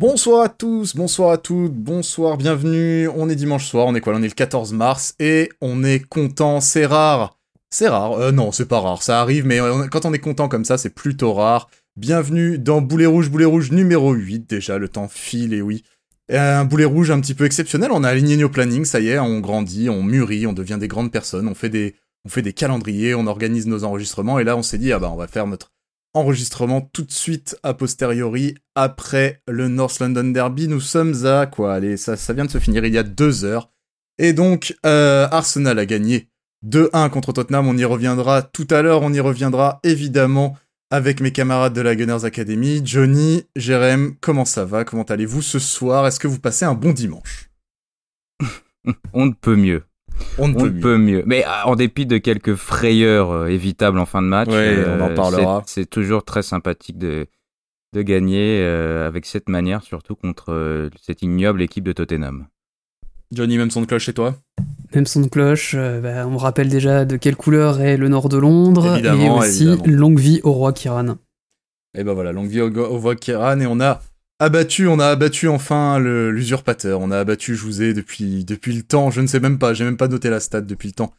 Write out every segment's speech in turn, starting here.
Bonsoir à tous, bonsoir à toutes, bonsoir, bienvenue. On est dimanche soir, on est quoi? On est le 14 mars et on est content, c'est rare. C'est rare, euh, non, c'est pas rare, ça arrive, mais quand on est content comme ça, c'est plutôt rare. Bienvenue dans Boulet Rouge, Boulet Rouge numéro 8, déjà, le temps file, et oui. Un boulet rouge un petit peu exceptionnel, on a aligné nos plannings, ça y est, on grandit, on mûrit, on devient des grandes personnes, on fait des, on fait des calendriers, on organise nos enregistrements, et là on s'est dit, ah bah on va faire notre enregistrement tout de suite a posteriori après le North London Derby. Nous sommes à quoi? Allez, ça, ça vient de se finir il y a deux heures. Et donc, euh, Arsenal a gagné 2-1 contre Tottenham. On y reviendra tout à l'heure. On y reviendra évidemment avec mes camarades de la Gunners Academy. Johnny, Jérém, comment ça va? Comment allez-vous ce soir? Est-ce que vous passez un bon dimanche? On ne peut mieux. On ne peut, mieux. Mais ah, en dépit de quelques frayeurs euh, évitables en fin de match, on en euh, parlera. C'est toujours très sympathique de, de gagner euh, avec cette manière, surtout contre cette ignoble équipe de Tottenham. Johnny, même son de cloche chez toi? Même son de cloche, bah, on rappelle déjà de quelle couleur est le nord de Londres, et aussi longue vie au roi Kiran. Et ben voilà, longue vie au roi Kiran, et on a Abattu, on a abattu enfin l'usurpateur. On a abattu Jouzé depuis, depuis le temps. Je ne sais même pas, j'ai même pas noté la stat depuis le temps.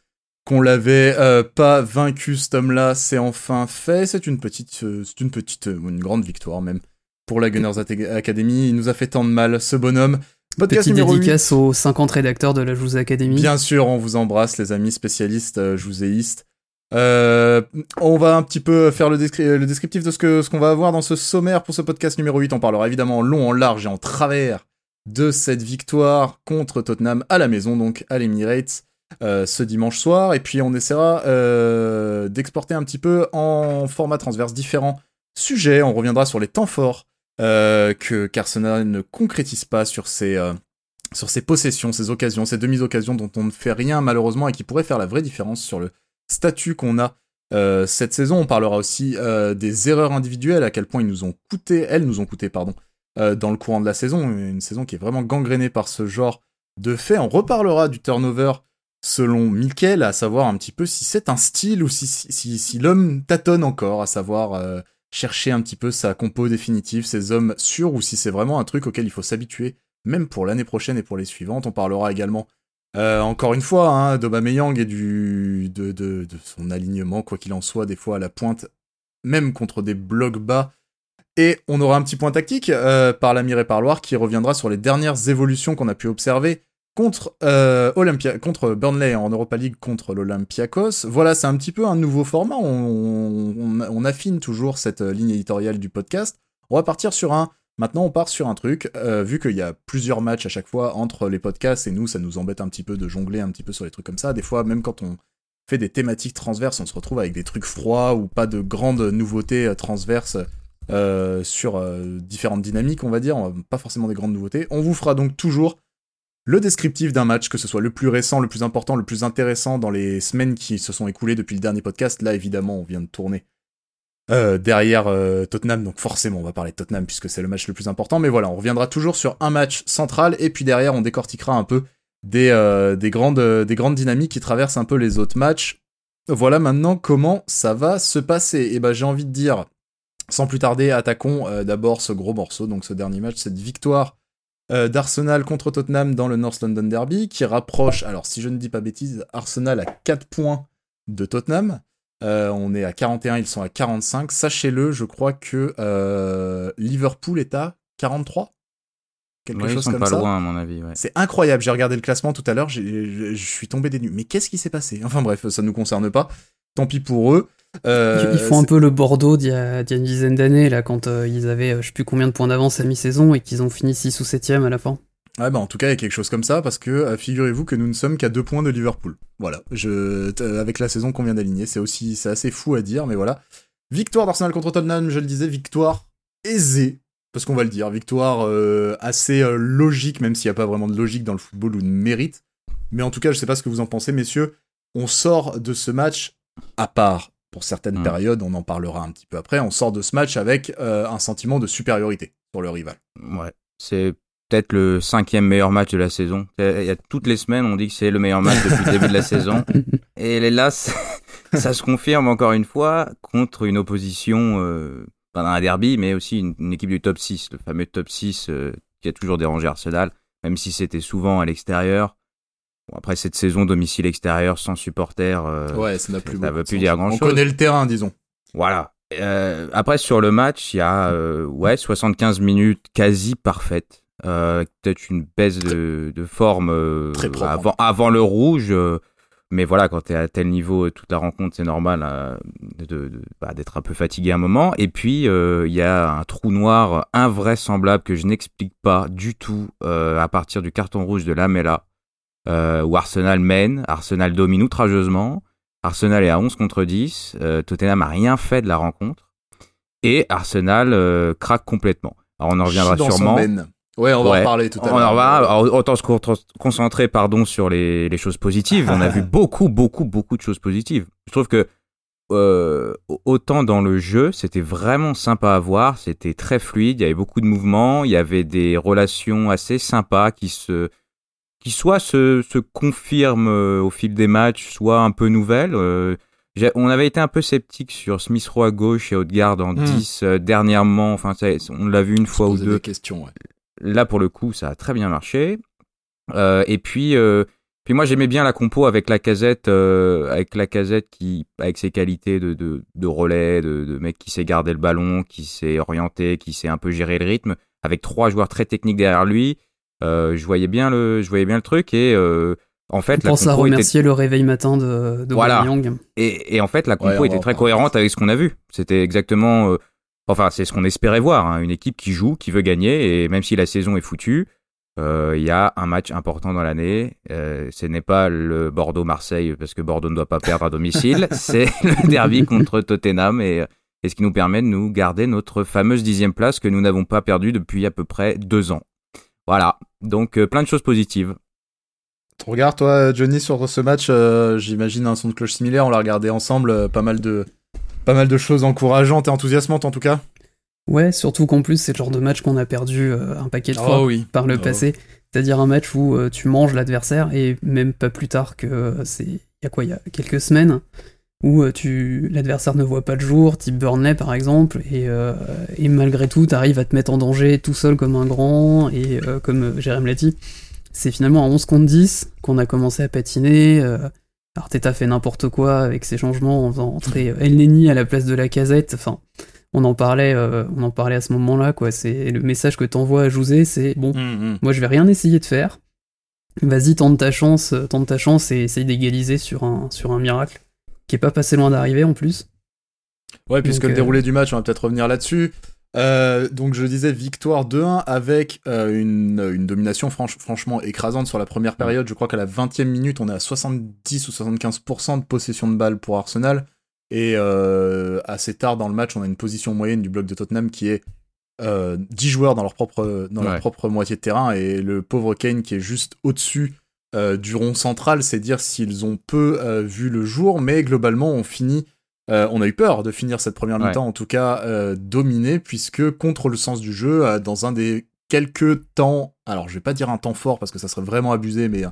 Qu'on l'avait euh, pas vaincu cet homme-là, c'est enfin fait. C'est une petite, euh, c'est une petite, euh, une grande victoire même pour la Gunners Academy. Il nous a fait tant de mal, ce bonhomme. Podcast Petite dédicace aux 50 rédacteurs de la Jouzé Academy. Bien sûr, on vous embrasse, les amis spécialistes jouzéistes. Euh, on va un petit peu faire le, descriptif de ce qu'on ce va avoir dans ce sommaire pour ce podcast numéro 8. On parlera évidemment en long, en large et en travers de cette victoire contre Tottenham à la maison, donc à l'Emirates, euh, ce dimanche soir. Et puis on essaiera euh, d'exporter un petit peu en format transverse différents sujets. On reviendra sur les temps forts que qu'Arsenal ne concrétise pas sur ses, sur ses possessions, ses occasions, ses demi-occasions dont on ne fait rien malheureusement et qui pourraient faire la vraie différence sur le statut qu'on a euh, cette saison. On parlera aussi euh, des erreurs individuelles, à quel point ils nous ont coûté, elles nous ont coûté, pardon, euh, dans le courant de la saison. Une saison qui est vraiment gangrénée par ce genre de fait. On reparlera du turnover selon Mikel, à savoir un petit peu si c'est un style ou si, l'homme tâtonne encore, à savoir chercher un petit peu sa compo définitive, ses hommes sûrs, ou si c'est vraiment un truc auquel il faut s'habituer, même pour l'année prochaine et pour les suivantes. On parlera également euh, encore une fois, hein, d'Obameyang et de, de, son alignement, quoi qu'il en soit, des fois à la pointe, même contre des blocs bas. Et on aura un petit point tactique euh, par par Loire qui reviendra sur les dernières évolutions qu'on a pu observer contre, euh, contre Burnley en Europa League contre l'Olympiakos. Voilà, c'est un petit peu un nouveau format. On, affine toujours cette ligne éditoriale du podcast. On va partir sur un Maintenant, on part sur un truc, euh, vu qu'il y a plusieurs matchs à chaque fois entre les podcasts et nous, ça nous embête un petit peu de jongler un petit peu sur les trucs comme ça. Des fois, même quand on fait des thématiques transverses, on se retrouve avec des trucs froids ou pas de grandes nouveautés euh, transverses euh, sur différentes dynamiques, on va dire. Pas forcément des grandes nouveautés. On vous fera donc toujours le descriptif d'un match, que ce soit le plus récent, le plus important, le plus intéressant dans les semaines qui se sont écoulées depuis le dernier podcast. Là, évidemment, on vient de tourner euh, derrière euh, Tottenham, donc forcément on va parler de Tottenham puisque c'est le match le plus important, mais voilà, on reviendra toujours sur un match central, et puis derrière on décortiquera un peu des, euh, des, grandes, des grandes dynamiques qui traversent un peu les autres matchs. Voilà maintenant comment ça va se passer. Et ben j'ai envie de dire, sans plus tarder, attaquons d'abord ce gros morceau, donc ce dernier match, cette victoire d'Arsenal contre Tottenham dans le North London Derby, qui rapproche, alors si je ne dis pas bêtise, Arsenal à 4 points de Tottenham. Euh, on est à 41, ils sont à 45. Sachez-le, je crois que euh, Liverpool est à 43 Quelque chose ils sont pas loin, à mon avis. C'est incroyable. J'ai regardé le classement tout à l'heure. Je suis tombé des nues. Mais qu'est-ce qui s'est passé? Enfin bref, ça ne nous concerne pas. Tant pis pour eux. Euh, ils font un peu le Bordeaux d'il y, a une dizaine d'années, là, quand ils avaient je sais plus combien de points d'avance à mi-saison et qu'ils ont fini 6 ou 7 à la fin. Ouais, bah en tout cas, il y a quelque chose comme ça, parce que euh, figurez-vous que nous ne sommes qu'à deux points de Liverpool. Voilà, je, avec la saison qu'on vient d'aligner, c'est aussi, c'est assez fou à dire, mais voilà. Victoire d'Arsenal contre Tottenham, je le disais, victoire aisée, parce qu'on va le dire, victoire euh, assez euh, logique, même s'il n'y a pas vraiment de logique dans le football ou de mérite. Mais en tout cas, je sais pas ce que vous en pensez, messieurs. On sort de ce match, à part pour certaines mmh. périodes, on en parlera un petit peu après, on sort de ce match avec un sentiment de supériorité sur le rival. Ouais, c'est peut-être le cinquième meilleur match de la saison. Il y a toutes les semaines, on dit que c'est le meilleur match depuis le début de la saison. Et là, ça se confirme encore une fois contre une opposition euh, pendant un derby, mais aussi une, équipe du top 6, le fameux top 6 euh, qui a toujours dérangé Arsenal, même si c'était souvent à l'extérieur. après cette saison domicile extérieur sans supporters, euh, ouais, ça n'a plus, ça veut plus dire grand chose. On connaît le terrain, disons. Voilà. Euh, après sur le match, il y a ouais 75 minutes quasi parfaites. Peut-être une baisse de, de forme avant, avant le rouge. Mais voilà, quand tu es à tel niveau euh, toute la rencontre, c'est normal euh, de, bah, d'être un peu fatigué un moment. Et puis, euh, il y a un trou noir invraisemblable que je n'explique pas du tout à partir du carton rouge de Lamela, où Arsenal mène, Arsenal domine outrageusement, Arsenal est à 11 contre 10, Tottenham n'a rien fait de la rencontre, et Arsenal craque complètement. Alors on en reviendra sûrement. Ouais, on va en parler tout à l'heure. On en va, autant se concentrer, pardon, sur les, les choses positives. On a vu beaucoup, beaucoup, beaucoup de choses positives. Je trouve que euh, autant dans le jeu, c'était vraiment sympa à voir, c'était très fluide, il y avait beaucoup de mouvements, il y avait des relations assez sympas qui se qui soit se, se confirment euh, au fil des matchs, soit un peu nouvelles. Euh, on avait été un peu sceptique sur Smith Rowe à gauche et Haute-Garde en 10 hmm. dernièrement. Enfin, on l'a vu une fois ou deux. Des questions, ouais. Là, pour le coup, ça a très bien marché. Euh, et puis, euh, puis moi, j'aimais bien la compo avec la casette, euh, avec la casette qui, avec ses qualités de, de, de relais, de, de, mec qui sait garder le ballon, qui sait orienter, qui sait un peu gérer le rythme, avec trois joueurs très techniques derrière lui. je voyais bien le, je voyais bien le truc et en fait, On pense à remercier le réveil matin de, de voilà. Et, et, en fait, la compo était très cohérente avec ce qu'on a vu. C'était exactement Enfin, c'est ce qu'on espérait voir, hein. une équipe qui joue, qui veut gagner, et même si la saison est foutue, euh, il y a un match important dans l'année. Euh, ce n'est pas le Bordeaux-Marseille, parce que Bordeaux ne doit pas perdre à domicile, c'est le derby contre Tottenham, et, et, ce qui nous permet de nous garder notre fameuse dixième place que nous n'avons pas perdue depuis à peu près deux ans. Voilà, donc euh, plein de choses positives. Regarde toi, Johnny, sur ce match, j'imagine un son de cloche similaire, on l'a regardé ensemble, pas mal de pas mal de choses encourageantes et enthousiasmantes en tout cas. Ouais, surtout qu'en plus, c'est le genre de match qu'on a perdu euh, un paquet de fois oh par le oh. passé. C'est-à-dire un match où euh, tu manges l'adversaire et même pas plus tard que euh, c'est. Il y a quoi Il y a quelques semaines où tu l'adversaire ne voit pas le jour, type Burnley par exemple, et, et malgré tout, tu arrives à te mettre en danger tout seul comme un grand et comme Jérém l'a dit. C'est finalement à 11 contre 10 qu'on a commencé à patiner. Arteta fait n'importe quoi avec ses changements en faisant entrer El Neni à la place de la casette. Enfin, on en parlait, euh, on en parlait à ce moment-là, quoi. C'est le message que t'envoies à José, c'est bon, mm, mm. moi je vais rien essayer de faire. Vas-y, tente ta chance, euh, tente ta chance et essaye d'égaliser sur un, sur un miracle qui est pas passé loin d'arriver en plus. Ouais, puisque le euh, déroulé du match, on va peut-être revenir là-dessus. Euh, donc je disais victoire 2-1 avec euh, une, domination franchement écrasante sur la première période. Je crois qu'à la 20e minute, on est à 70 ou 75% de possession de balle pour Arsenal. Et euh, assez tard dans le match, on a une position moyenne du bloc de Tottenham qui est 10 joueurs dans leur propre, dans leur propre moitié de terrain. Et le pauvre Kane qui est juste au-dessus du rond central, c'est dire s'ils ont peu vu le jour. Mais globalement, on finit euh, on a eu peur de finir cette première mi-temps, en tout cas euh, dominée, puisque contre le sens du jeu, euh, dans un des quelques temps, alors je vais pas dire un temps fort parce que ça serait vraiment abusé, mais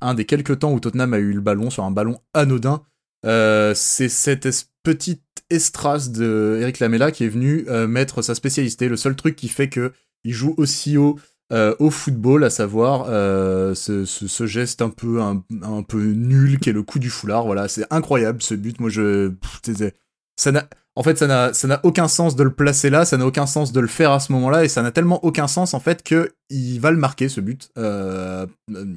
un des quelques temps où Tottenham a eu le ballon sur un ballon anodin, c'est cette petite estrace de Eric Lamela qui est venu mettre sa spécialité, le seul truc qui fait que il joue aussi haut euh, au football, à savoir euh, ce, geste un peu nul qui est le coup du foulard. Voilà, c'est incroyable ce but. Moi, je ça n'a en fait ça n'a ça n'a aucun sens de le placer là, ça n'a aucun sens de le faire à ce moment-là et ça n'a tellement aucun sens en fait que il va le marquer ce but euh,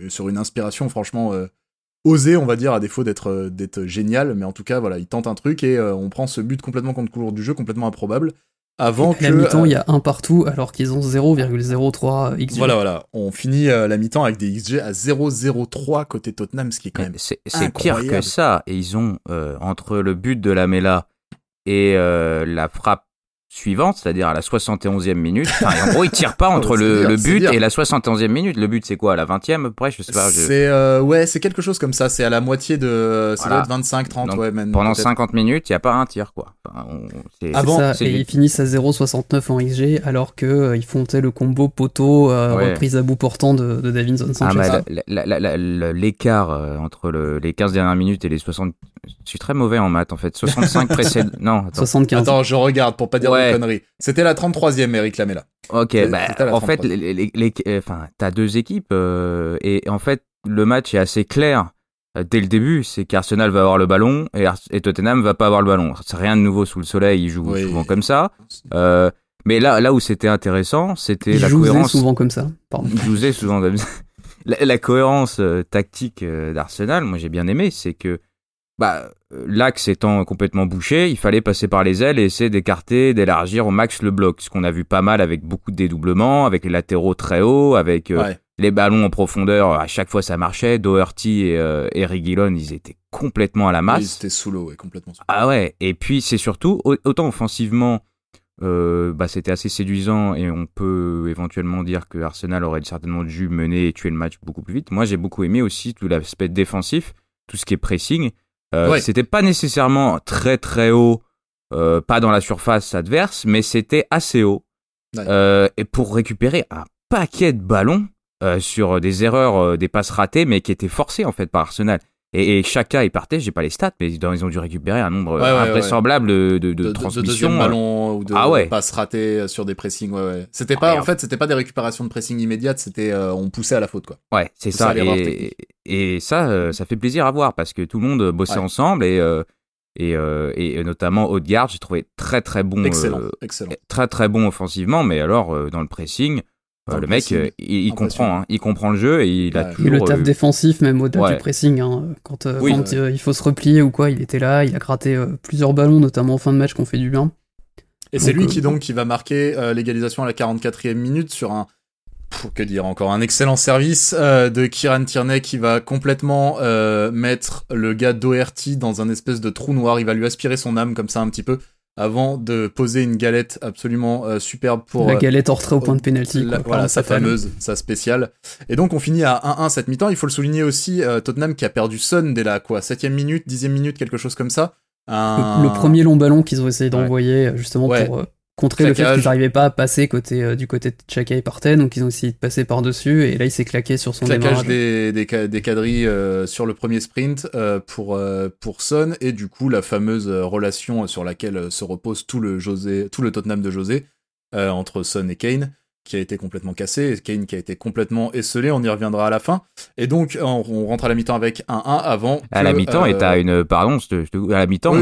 sur une inspiration franchement osée, on va dire à défaut d'être d'être génial, mais en tout cas voilà, il tente un truc et on prend ce but complètement contre couleur du jeu, complètement improbable avant que. la mi-temps, il y a un partout alors qu'ils ont 0,03 XG. Voilà, voilà. On finit euh, la mi-temps avec des XG à 0,03 côté Tottenham, ce qui est quand même. C'est pire que ça. Et ils ont, euh, entre le but de la Mela et euh, la frappe suivante, c'est-à-dire à la 71e minute. en gros, il tire pas entre le, but et la 71e minute. Le but, c'est quoi À la 20e, après Je sais pas. C'est euh, ouais, c'est quelque chose comme ça. C'est à la moitié de. Ça doit être 25, 30, ouais, même. Pendant 50 minutes, il y a pas un tir, quoi. Avant, ça, et ils finissent à 0,69 en XG, alors que euh, ils font le combo poteau euh, reprise à bout portant de, de Davinson Sanchez. Ah, l'écart entre le, les 15 dernières minutes et les 60 je suis très mauvais en maths en fait. 65 précédents. Non, attends. 75. Attends, je regarde pour pas dire de conneries. C'était la 33e, Eric Lamela. Ok, bah, en fait, les, les, les, enfin, t'as deux équipes euh, et en fait, le match est assez clair euh, dès le début. C'est qu'Arsenal va avoir le ballon et, et, Tottenham va pas avoir le ballon. C'est rien de nouveau sous le soleil. Ils jouent souvent comme ça. Euh, mais là, là où c'était intéressant, c'était la cohérence. souvent comme ça. Pardon. Ils jouaient souvent comme ça. La, cohérence euh, tactique d'Arsenal, moi j'ai bien aimé, c'est que bah, l'axe étant complètement bouché, il fallait passer par les ailes et essayer d'écarter, d'élargir au max le bloc. Ce qu'on a vu pas mal avec beaucoup de dédoublements, avec les latéraux très hauts, avec euh, les ballons en profondeur. À chaque fois, ça marchait. Doherty et, euh, ils étaient complètement à la masse. ils étaient sous l'eau, complètement sous Ah ouais. Et puis, c'est surtout, autant offensivement, euh, bah, c'était assez séduisant et on peut éventuellement dire que Arsenal aurait certainement dû mener et tuer le match beaucoup plus vite. Moi, j'ai beaucoup aimé aussi tout l'aspect défensif, tout ce qui est pressing. Euh, C'était pas nécessairement très très haut, euh, pas dans la surface adverse, mais c'était assez haut. Euh, et pour récupérer un paquet de ballons sur des erreurs, des passes ratées, mais qui étaient forcées en fait par Arsenal. Et, et Chaka est partait, j'ai pas les stats, mais ils ont dû récupérer un nombre invraisemblable De, de, de, transmissions. De ballons ou de ah passes ratées sur des pressings. C'était pas, ah, en fait, c'était pas des récupérations de pressing immédiates, c'était on poussait à la faute quoi. Ouais, c'est ça. Et, et, ça, euh, ça fait plaisir à voir parce que tout le monde bossait ensemble et euh, et, euh, et, notamment Odegaard, j'ai trouvé très très bon, excellent, excellent. très très bon offensivement, mais alors dans le pressing. Le, mec, il, comprend, hein, il comprend le jeu et il a toujours. le taf défensif, même au-delà du pressing, hein, quand, quand il faut se replier ou quoi, il était là, il a gratté plusieurs ballons, notamment en fin de match, qu'on fait du bien. Et c'est lui qui donc qui va marquer l'égalisation à la 44e minute sur un que dire encore un excellent service euh, de Kieran Tierney qui va complètement euh, mettre le gars Doherty dans un espèce de trou noir. Il va lui aspirer son âme comme ça un petit peu avant de poser une galette absolument euh, superbe pour la galette entrée au point de pénalty. Voilà sa fameuse, sa spéciale. Et donc on finit à 1-1 cette mi-temps. Il faut le souligner aussi Tottenham qui a perdu Son dès la quoi septième minute, dixième minute, quelque chose comme ça. Le, premier long ballon qu'ils ont essayé d'envoyer justement pour contrer le fait qu'ils n'arrivaient pas à passer côté, euh, du côté de Chaka et partait, donc ils ont essayé de passer par-dessus, et là il s'est claqué sur son Claquage des, des, des quadrilles euh, sur le premier sprint euh, pour, pour Son, et du coup la fameuse relation sur laquelle se repose tout le, José, tout le Tottenham de José, entre Son et Kane, qui a été complètement cassé, Kane qui a été complètement esselé, on y reviendra à la fin. Et donc on, rentre à la mi-temps avec un 1 avant. à la mi-temps, et t'as une, pardon, à la mi-temps,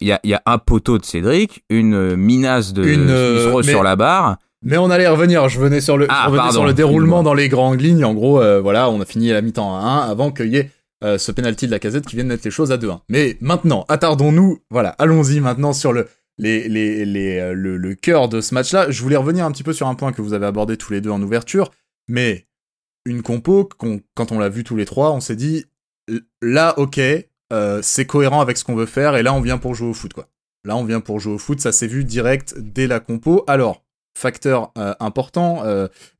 il y a, y a, un poteau de Cédric, une minace de une, sur la barre. Mais on allait revenir, je venais sur le, ah, sur le déroulement dans les grandes lignes. En gros, euh, voilà, on a fini à la mi-temps à 1 avant qu'il y ait euh, ce penalty de la casette qui vienne mettre les choses à 2-1. Mais maintenant, attardons-nous, voilà, allons-y maintenant sur le, euh, le, le cœur de ce match-là. Je voulais revenir un petit peu sur un point que vous avez abordé tous les deux en ouverture, mais une compo, quand on l'a vu tous les trois, on s'est dit, là, ok, euh, c'est cohérent avec ce qu'on veut faire, et là, on vient pour jouer au foot, quoi. Là, on vient pour jouer au foot, ça s'est vu direct dès la compo. Alors, facteur euh, important,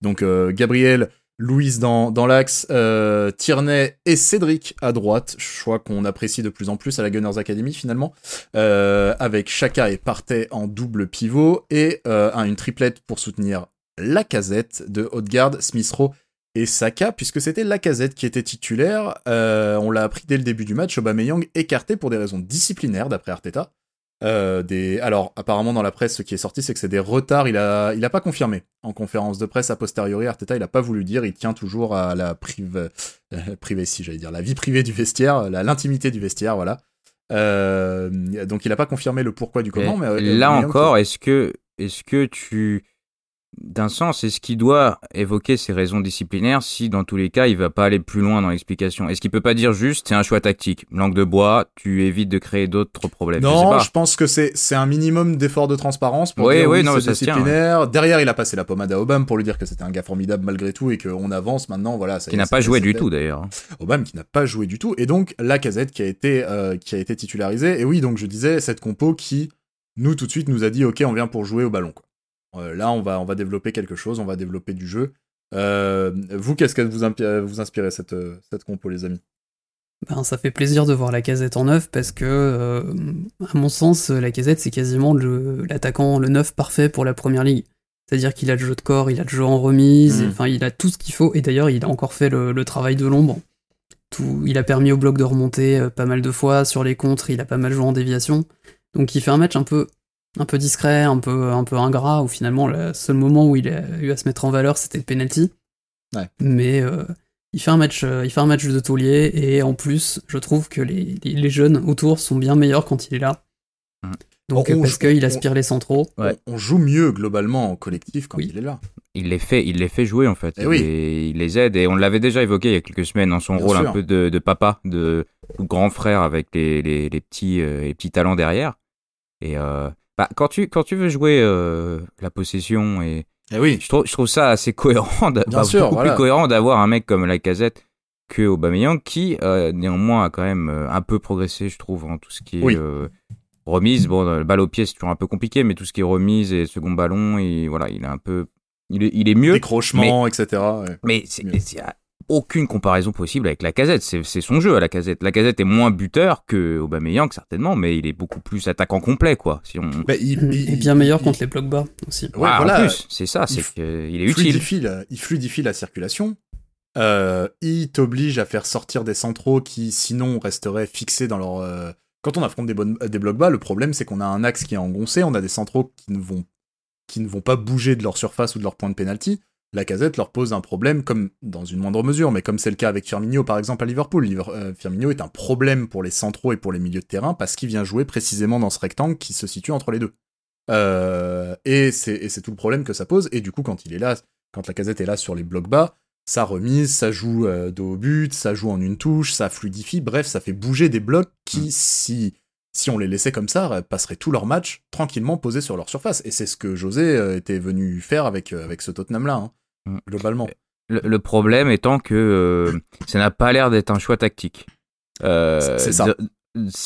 donc Gabriel Louise dans, l'axe, euh, Tierney et Cédric à droite, choix qu'on apprécie de plus en plus à la Gunners Academy finalement, euh, avec Chaka et Partey en double pivot, et euh, une triplette pour soutenir la casette de Haute-Garde, Smith Rowe et Saka, puisque c'était la casette qui était titulaire. Euh, on l'a appris dès le début du match, Aubameyang écarté pour des raisons disciplinaires d'après Arteta. Euh, des... Alors, apparemment, dans la presse, ce qui est sorti, c'est que c'est des retards. Il a, il a pas confirmé en conférence de presse a posteriori. Arteta, il a pas voulu dire. Il tient toujours à la prive, euh, si j'allais dire, la vie privée du vestiaire, l'intimité du vestiaire, voilà. Euh, donc, il a pas confirmé le pourquoi du comment. Mais, là encore, est-ce que, est-ce que tu d'un sens, est-ce qu'il doit évoquer ses raisons disciplinaires si dans tous les cas il va pas aller plus loin dans l'explication? Est-ce qu'il peut pas dire juste c'est un choix tactique, langue de bois, tu évites de créer d'autres problèmes? Non, je, pense que c'est c'est un minimum d'effort de transparence pour dire oui, non, c'est disciplinaire. Derrière, il a passé la pommade à Obama pour lui dire que c'était un gars formidable malgré tout et qu'on avance maintenant. Voilà, qui n'a pas joué du tout d'ailleurs. Obama qui n'a pas joué du tout et donc la casette qui a été euh, qui a été titularisée et oui donc je disais cette compo qui nous tout de suite nous a dit ok on vient pour jouer au ballon quoi. Euh, là, on va, on va développer quelque chose, on va développer du jeu. Euh, vous, qu'est-ce que vous, vous inspirez cette, cette compo, les amis? Ben, ça fait plaisir de voir la casette en neuf parce que, euh, à mon sens, la casette c'est quasiment l'attaquant, le, neuf parfait pour la première ligue. C'est-à-dire qu'il a le jeu de corps, il a le jeu en remise, mmh. enfin il a tout ce qu'il faut. Et d'ailleurs, il a encore fait le, travail de l'ombre. tout, il a permis au bloc de remonter pas mal de fois sur les contres, il a pas mal joué en déviation. Donc il fait un match un peu un peu discret, un peu un peu ingrat où finalement le seul moment où il a eu à se mettre en valeur, c'était le penalty. Ouais. Mais il fait un match, euh, il fait un match de taulier et en plus, je trouve que les, les, jeunes autour sont bien meilleurs quand il est là. Mmh. Donc parce qu'il aspire les centraux. On, joue mieux globalement en collectif quand il est là. Il les fait, il les fait jouer en fait. Eh et il les aide et on l'avait déjà évoqué il y a quelques semaines dans son rôle un peu de, de, papa, de, grand frère avec les, les, les petits, euh, les petits talents derrière. Et euh, bah, quand tu quand tu veux jouer la possession et eh oui. Je trouve, je trouve ça assez cohérent, bah, beaucoup plus cohérent d'avoir un mec comme Lacazette que Aubameyang qui euh, néanmoins a quand même euh, un peu progressé, je trouve, en tout ce qui est euh, remise. Bon, le balle au pied c'est toujours un peu compliqué, mais tout ce qui est remise et second ballon, et voilà, il est un peu, il est, il est mieux. Décrochement, etc. Mais c'est, aucune comparaison possible avec la casette. C'est son jeu à la casette. La casette est moins buteur que Aubameyang certainement, mais il est beaucoup plus attaquant complet quoi. Si on... Bah, il, est bien meilleur contre les blocs bas aussi. Ouais, voilà. En plus, c'est ça, c'est qu'il est utile. il fluidifie la circulation. Euh, il t'oblige à faire sortir des centraux qui sinon resteraient fixés dans leur. Euh, quand on affronte des, bonnes, des blocs bas, le problème c'est qu'on a un axe qui est engoncé, on a des centraux qui ne vont qui ne vont pas bouger de leur surface ou de leur point de pénalty la casette leur pose un problème, comme dans une moindre mesure, mais comme c'est le cas avec Firmino par exemple à Liverpool. Euh, Firmino est un problème pour les centraux et pour les milieux de terrain parce qu'il vient jouer précisément dans ce rectangle qui se situe entre les deux. Euh, et c'est tout le problème que ça pose. Et du coup, quand il est là, quand la casette est là sur les blocs bas, ça remise, ça joue euh, dos au but, ça joue en une touche, ça fluidifie, bref, ça fait bouger des blocs qui, mm. si si on les laissait comme ça, passeraient tout leur match tranquillement posés sur leur surface. Et c'est ce que José était venu faire avec, avec ce Tottenham-là. Hein. Mm. globalement. Le, problème étant que euh, ça n'a pas l'air d'être un choix tactique. Euh, c'est ça.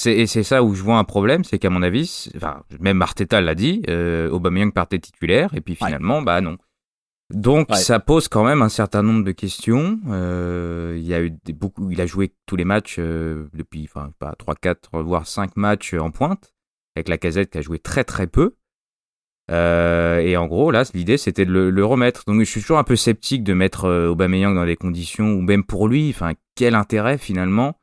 Et c'est ça où je vois un problème, c'est qu'à mon avis, enfin, même Arteta l'a dit, euh, Aubameyang partait titulaire, et puis finalement, bah non. Donc ça pose quand même un certain nombre de questions. Euh, il y a eu des, beaucoup, il a joué tous les matchs depuis, enfin pas 3, 4, voire 5 matchs en pointe, avec la casette qui a joué très très peu. Euh, et en gros, là, l'idée, c'était de le, remettre. Donc, je suis toujours un peu sceptique de mettre euh, Aubameyang dans des conditions où même pour lui, enfin, quel intérêt finalement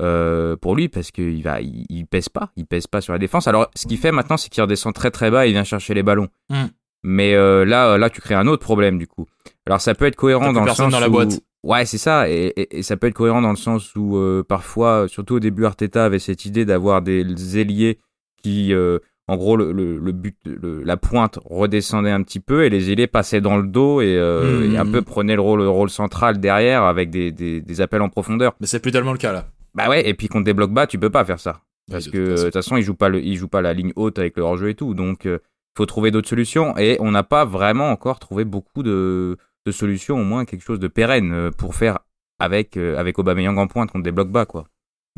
euh, pour lui? Parce qu'il va, il, pèse pas, il pèse pas sur la défense. Alors, ce qu'il fait maintenant, c'est qu'il redescend très très bas et il vient chercher les ballons. Hmm. Mais là, là, tu crées un autre problème du coup. Alors, ça peut être cohérent dans le sens dans la boîte. Ouais, c'est ça, et, et, ça peut être cohérent dans le sens où parfois, surtout au début, Arteta avait cette idée d'avoir des ailiers qui en gros, le, le, but, la pointe redescendait un petit peu et les ailiers passaient dans le dos et, euh, un mmh. peu prenaient le rôle, le rôle central derrière avec des, des, des appels en profondeur. Mais c'est plus tellement le cas là. Bah ouais, et puis contre des blocs bas, tu peux pas faire ça. Parce que de toute façon, ils jouent pas le, ils jouent pas la ligne haute avec le hors-jeu et tout. Donc, il euh, faut trouver d'autres solutions. Et on n'a pas vraiment encore trouvé beaucoup de, de, solutions, au moins quelque chose de pérenne euh, pour faire avec, avec Aubameyang en pointe contre des blocs bas, quoi.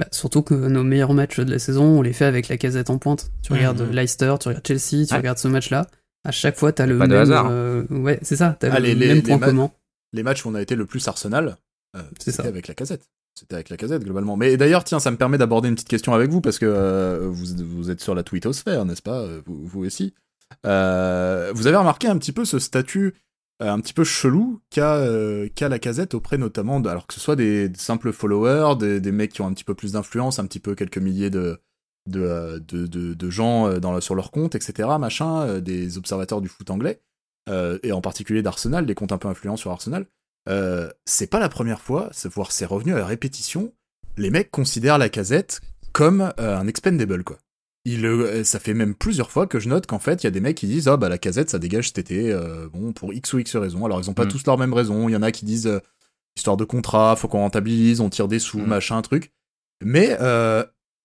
Bah, surtout que nos meilleurs matchs de la saison, on les fait avec la casette en pointe. Tu regardes mhm. Leicester, tu regardes Chelsea, tu regardes ce match-là. À chaque fois, t'as le même. Euh, ouais, c'est ça. T'as ah, le même point commun. Les matchs où on a été le plus Arsenal, euh, c'était avec la casette. C'était avec la casette globalement. Mais d'ailleurs, tiens, ça me permet d'aborder une petite question avec vous parce que euh, vous, vous, êtes sur la twittosphère, n'est-ce pas vous, vous, aussi. vous avez remarqué un petit peu ce statut euh, un petit peu chelou qu'a euh, la casette auprès notamment, de, alors que ce soit des, simples followers, des, des, mecs qui ont un petit peu plus d'influence, un petit peu quelques milliers de, de, euh, de, de, gens dans, sur leur compte, etc., machin, des observateurs du foot anglais, et en particulier d'Arsenal, des comptes un peu influents sur Arsenal. c'est pas la première fois, voire c'est revenu à répétition, les mecs considèrent la casette comme un expendable, quoi. Il, euh, ça fait même plusieurs fois que je note qu'en fait, il y a des mecs qui disent Ah, bah la casette, ça dégage cet été, euh, bon, pour X ou X raisons. Alors, ils ont pas mm. tous leur même raison. Il y en a qui disent euh, Histoire de contrat, faut qu'on rentabilise, on tire des sous, mm. machin, truc. Mais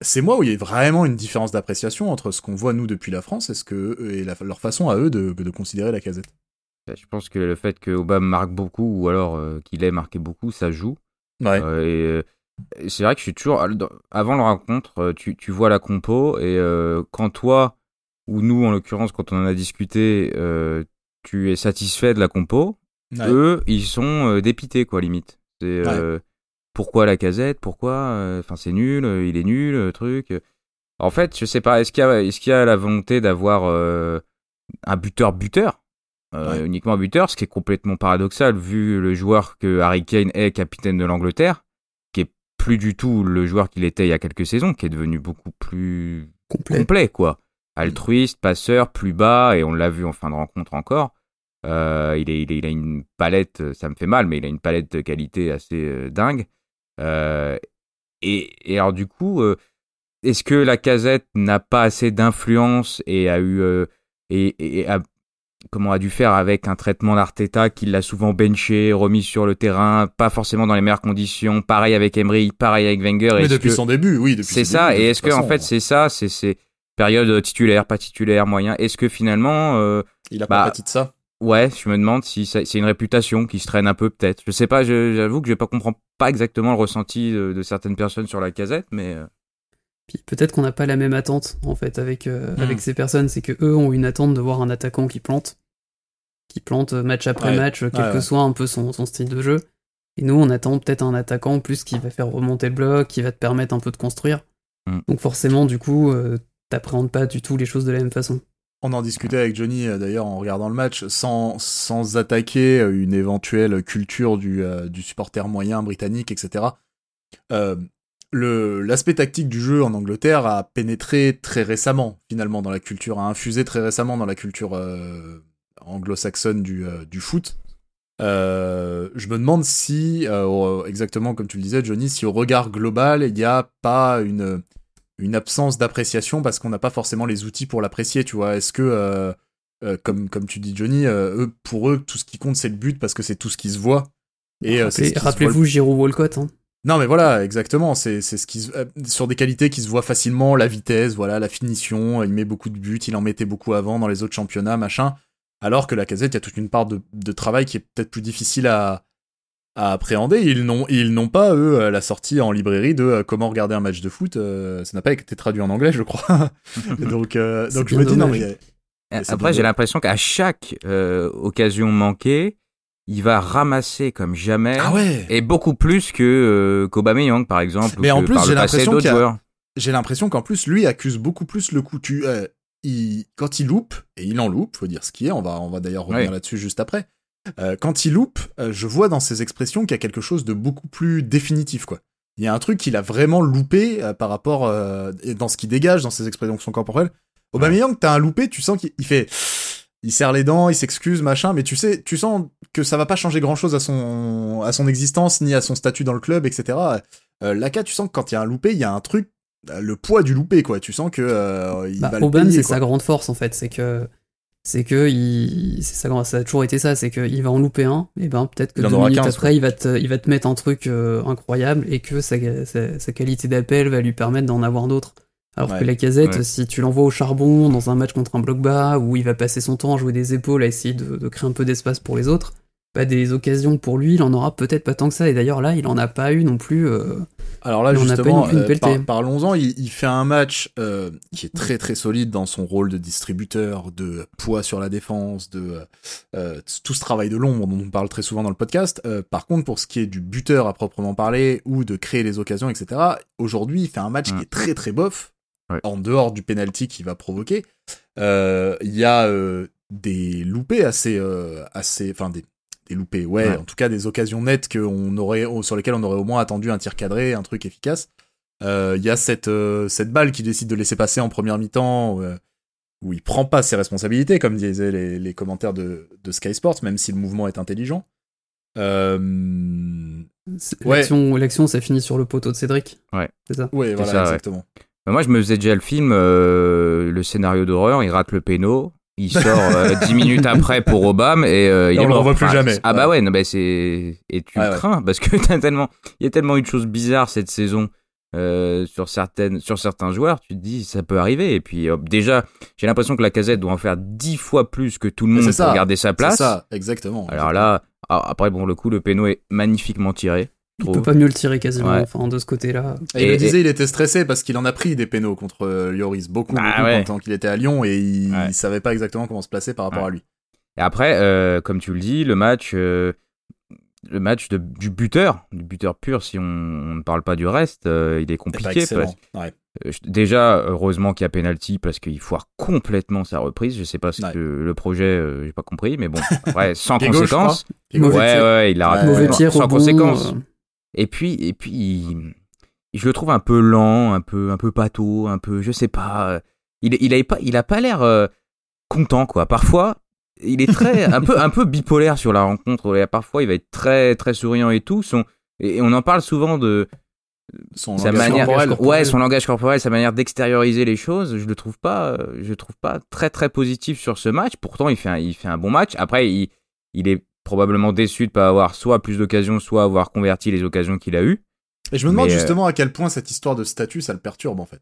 c'est moi où il y a vraiment une différence d'appréciation entre ce qu'on voit nous depuis la France et, ce que, et leur façon à eux de, de, considérer la casette. Je pense que le fait que Obama marque beaucoup ou alors qu'il ait marqué beaucoup, ça joue. Ouais. et c'est vrai que je suis toujours. Avant le rencontre, euh, tu, tu vois la compo et euh, quand toi, ou nous en l'occurrence, quand on en a discuté, euh, tu es satisfait de la compo, eux, ils sont dépités, quoi, limite. C'est pourquoi la casette? Pourquoi Enfin, c'est nul, il est nul, truc. En fait, je sais pas, est-ce qu'il y, a, est qu'il y a la volonté d'avoir un buteur-buteur uniquement un buteur, ce qui est complètement paradoxal vu le joueur que Harry Kane est capitaine de l'Angleterre plus du tout le joueur qu'il était il y a quelques saisons, qui est devenu beaucoup plus complet, quoi. Altruiste, passeur, plus bas, et on l'a vu en fin de rencontre encore. Euh, il, est, il, a une palette, ça me fait mal, mais il a une palette de qualité assez euh, dingue. Euh, et, et, alors du coup, est-ce que la casette n'a pas assez d'influence et a eu et, et a, comment a dû faire avec un traitement d'Arteta qui l'a souvent benché, remis sur le terrain, pas forcément dans les meilleures conditions. Pareil avec Emery, pareil avec Wenger. Mais depuis son début, oui. C'est ça. et est-ce que en fait c'est ça, c'est ces périodes titulaires, pas titulaires, moyen. Est-ce que finalement, euh, il a pas bah, de ça Ouais, je me demande si c'est une réputation qui se traîne un peu peut-être. Je sais pas. J'avoue que je pas comprends pas exactement le ressenti de, certaines personnes sur la casette, mais. Euh. Puis peut-être qu'on n'a pas la même attente en fait avec, euh, hmm. avec ces personnes, c'est que eux ont une attente de voir un attaquant qui plante, qui plante match après match, quel que soit un peu son, son, style de jeu. Et nous, on attend peut-être un attaquant en plus qui va faire remonter le bloc, qui va te permettre un peu de construire. Hmm. Donc forcément, du coup, euh, t'appréhendes pas du tout les choses de la même façon. On en discutait avec Johnny euh, d'ailleurs en regardant le match, sans, sans attaquer une éventuelle culture du, du supporter moyen britannique, etc. Euh, l'aspect tactique du jeu en Angleterre a pénétré très récemment, finalement, dans la culture, a infusé très récemment dans la culture euh, anglo-saxonne du, euh, du, foot. Euh, je me demande si, exactement comme tu le disais, Johnny, si au regard global, il n'y a pas une, une absence d'appréciation parce qu'on n'a pas forcément les outils pour l'apprécier, tu vois. Est-ce que, comme, comme tu dis, Johnny, eux, pour eux, tout ce qui compte, c'est le but parce que c'est tout ce qui se voit. Et rappelez-vous Giroud Walcott. Hein. Non, mais voilà, exactement. C'est ce qui euh, sur des qualités qui se voient facilement, la vitesse, voilà, la finition. Il met beaucoup de buts, il en mettait beaucoup avant dans les autres championnats, machin. Alors que la casette, il y a toute une part de, travail qui est peut-être plus difficile à, à appréhender. Ils n'ont ils n'ont pas eux euh, la sortie en librairie de euh, comment regarder un match de foot. ça n'a pas été traduit en anglais, je crois. donc donc je me dis non mais. Après, j'ai l'impression qu'à chaque occasion manquée, il va ramasser comme jamais ah ouais. et beaucoup plus que euh, qu'Aubameyang par exemple mais en plus j'ai l'impression j'ai l'impression qu'en plus lui accuse beaucoup plus le coup. Tu euh, il, quand il loupe et il en loupe faut dire ce qui est on va on va d'ailleurs revenir là-dessus juste après euh, quand il loupe euh, je vois dans ses expressions qu'il y a quelque chose de beaucoup plus définitif quoi. Il y a un truc qu'il a vraiment loupé par rapport dans ce qu'il dégage dans ses expressions corporelles. Aubameyang t'as un loupé tu sens qu'il fait il serre les dents, il s'excuse, machin, mais tu sais, tu sens que ça va pas changer grand chose à son, à son existence, ni à son statut dans le club, etc. Euh, Laka, tu sens que quand il y a un loupé, il y a un truc, euh, le poids du loupé, quoi. Tu sens que euh, il bah, va c'est sa grande force, en fait, c'est que c'est que il, ça, ça a toujours été ça, c'est qu'il va en louper un, et ben peut-être que deux minutes après, il va te, il va te mettre un truc euh, incroyable et que sa, sa qualité d'appel va lui permettre d'en avoir d'autres. Alors que la casette, si tu l'envoies au charbon dans un match contre un bloc bas, où il va passer son temps à jouer des épaules, à essayer de, créer un peu d'espace pour les autres, pas des occasions pour lui, il en aura peut-être pas tant que ça. Et d'ailleurs là, il en a pas eu non plus. Euh, Alors là, justement, euh, parlons-en. Il, fait un match euh, qui est très très solide dans son rôle de distributeur, de poids sur la défense, de tout ce travail de l'ombre dont on parle très souvent dans le podcast. par contre, pour ce qui est du buteur à proprement parler ou de créer les occasions, etc. Aujourd'hui, il fait un match qui est très très bof en dehors du penalty qu'il va provoquer, euh, il y a euh, des loupés assez, euh, assez, enfin des, des loupés, ouais, en tout cas des occasions nettes que on aurait, sur lesquelles on aurait au moins attendu un tir cadré, un truc efficace. Il y a cette, cette balle qui décide de laisser passer en première mi-temps, où il prend pas ses responsabilités, comme disaient les, les commentaires de, de, Sky Sports, même si le mouvement est intelligent. L'action, l'action, ça finit sur le poteau de Cédric. Ouais. C'est ça. Ouais, voilà, exactement. Moi, je me faisais déjà le film, euh, le scénario d'horreur, il rate le péno, il sort euh, dix minutes après pour Obama et, euh, il on le revoit plus jamais. Ah bah ouais, non, bah c'est et tu crains parce que t'as tellement, il y a tellement eu de choses bizarres cette saison sur certaines, sur certains joueurs. Tu te dis ça peut arriver et puis déjà, j'ai l'impression que la casette doit en faire dix fois plus que tout le monde pour garder sa place. C'est ça, exactement. Alors là, après bon, le coup, le péno est magnifiquement tiré. Il peut pas mieux le tirer quasiment, enfin, de ce côté-là. il le disait, il était stressé parce qu'il en a pris des pénaux contre euh, Lloris, beaucoup, bah beaucoup qu'il était à Lyon et il, savait pas exactement comment se placer par rapport à lui. Et après, euh, comme tu le dis, le match, euh, le match de, du buteur, du buteur pur, si on, ne parle pas du reste, il est compliqué. déjà, heureusement qu'il y a penalty parce qu'il foire complètement sa reprise. Je sais pas ce que le projet, j'ai pas compris, mais bon, ouais, sans conséquence. Ouais, ouais, il a mauvais sans conséquence. Et puis, et puis je le trouve un peu lent, un peu, un peu pâteau, un peu, je sais pas. Il, il a pas, il a pas l'air content quoi. Parfois, il est très, un peu, un peu bipolaire sur la rencontre. Parfois, il va être très, très souriant et tout. Son, et on en parle souvent de son sa manière, corporel. ouais, son langage corporel, sa manière d'extérioriser les choses. Je le trouve pas, je le trouve pas très, très positif sur ce match. Pourtant, il fait, un, il fait un bon match. Après, il, il est probablement déçu de pas avoir soit plus d'occasions, soit avoir converti les occasions qu'il a eues. Et je me demande euh, justement à quel point cette histoire de statut, ça le perturbe en fait.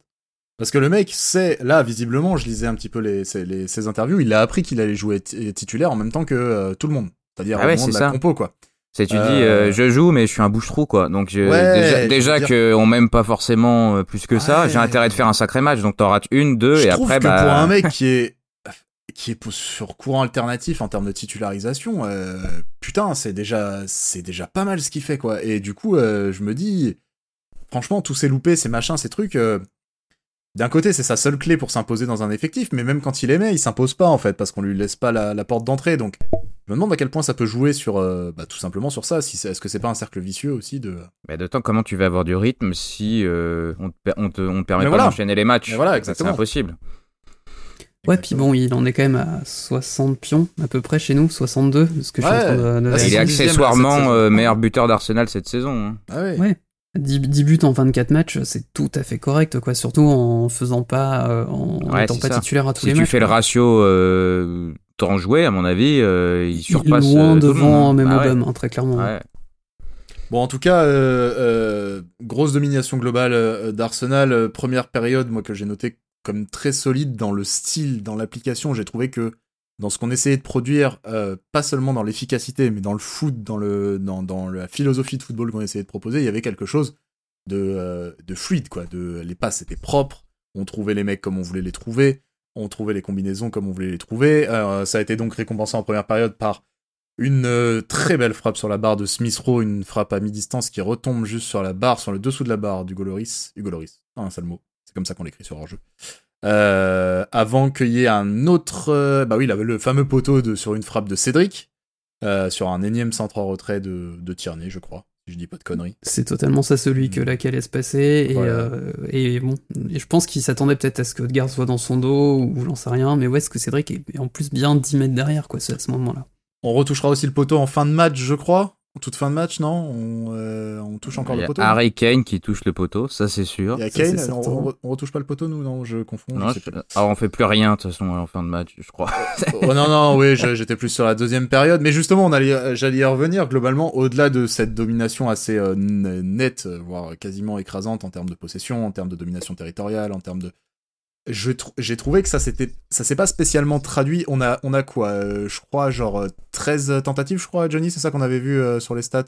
Parce que le mec sait, là, visiblement, je lisais un petit peu les, ses, interviews, il a appris qu'il allait jouer titulaire en même temps que euh, tout le monde. C'est-à-dire ah au moment de la compo, quoi. C'est tu dis, euh, je joue, mais je suis un bouche-trou, quoi. Donc déjà, déjà qu'on m'aime pas forcément plus que ça, j'ai intérêt de faire un sacré match. Donc t'en rates une, deux, et après, que bah... pour un mec qui est qui est sur courant alternatif en termes de titularisation, euh, putain, c'est déjà, c'est déjà pas mal ce qu'il fait, quoi. Et du coup, euh, je me dis, franchement, tous ces loupés, ces machins, ces trucs, euh, d'un côté, c'est sa seule clé pour s'imposer dans un effectif, mais même quand il aimait, il s'impose pas, en fait, parce qu'on lui laisse pas la, porte d'entrée. Donc, je me demande à quel point ça peut jouer sur, bah, tout simplement sur ça. Si est-ce que c'est pas un cercle vicieux aussi de. Mais d'autant comment tu vas avoir du rythme si on te, on, permet pas d'enchaîner les matchs? voilà, C'est impossible. Ouais, puis bon, il en est quand même à 60 pions à peu près chez nous, 62, ce que je suis en train de, Il est accessoirement euh, meilleur buteur d'Arsenal cette saison. Hein. Ah ouais. ouais. 10, buts en 24 matchs, c'est tout à fait correct, quoi. Surtout en faisant pas, euh, en étant pas titulaire à tous les matchs. Si tu fais le ratio euh, temps joué, à mon avis, euh, il surpasse. Il loin devant même ah hein, très clairement. Ouais. Bon, en tout cas, grosse domination globale d'Arsenal. première période, moi que j'ai noté comme très solide dans le style, dans l'application. J'ai trouvé que dans ce qu'on essayait de produire, euh, pas seulement dans l'efficacité, mais dans le foot, dans, la philosophie de football qu'on essayait de proposer, il y avait quelque chose de, euh, de fluide, quoi. Les passes étaient propres, on trouvait les mecs comme on voulait les trouver, on trouvait les combinaisons comme on voulait les trouver. Euh, ça a été donc récompensé en première période par une très belle frappe sur la barre de Smith Rowe, une frappe à mi-distance qui retombe juste sur la barre, sur le dessous de la barre du Goloris. Hugo Loris, un seul mot. C'est comme ça qu'on l'écrit sur leur jeu. Euh, avant qu'il y ait un autre, euh, bah oui, il avait le fameux poteau de, sur une frappe de Cédric, euh, sur un énième centre en retrait de, de Tierney, je crois. Si je dis pas de conneries. C'est totalement ça celui que mm. laquelle se passer et, et bon, et je pense qu'il s'attendait peut-être à ce que Odgaard soit dans son dos ou j'en sais rien, mais ouais, est-ce que Cédric est en plus bien 10 mètres derrière quoi, à ce moment-là. On retouchera aussi le poteau en fin de match, je crois toute fin de match, non on, euh, on, touche encore le poteau. Harry Kane qui touche le poteau, ça c'est sûr. Il y a Kane, on, retouche pas le poteau, nous Non, je confonds. Non, Alors on fait plus rien de toute façon en fin de match, je crois. oh, non, non, oui, j'étais plus sur la deuxième période, mais justement, j'allais y revenir. Globalement, au-delà de cette domination assez euh, nette, voire quasiment écrasante en termes de possession, en termes de domination territoriale, en termes de j'ai trouvé que ça c'était ça s'est pas spécialement traduit. On a on a quoi euh, Je crois genre 13 euh, tentatives, je crois Johnny, c'est ça qu'on avait vu euh, sur les stats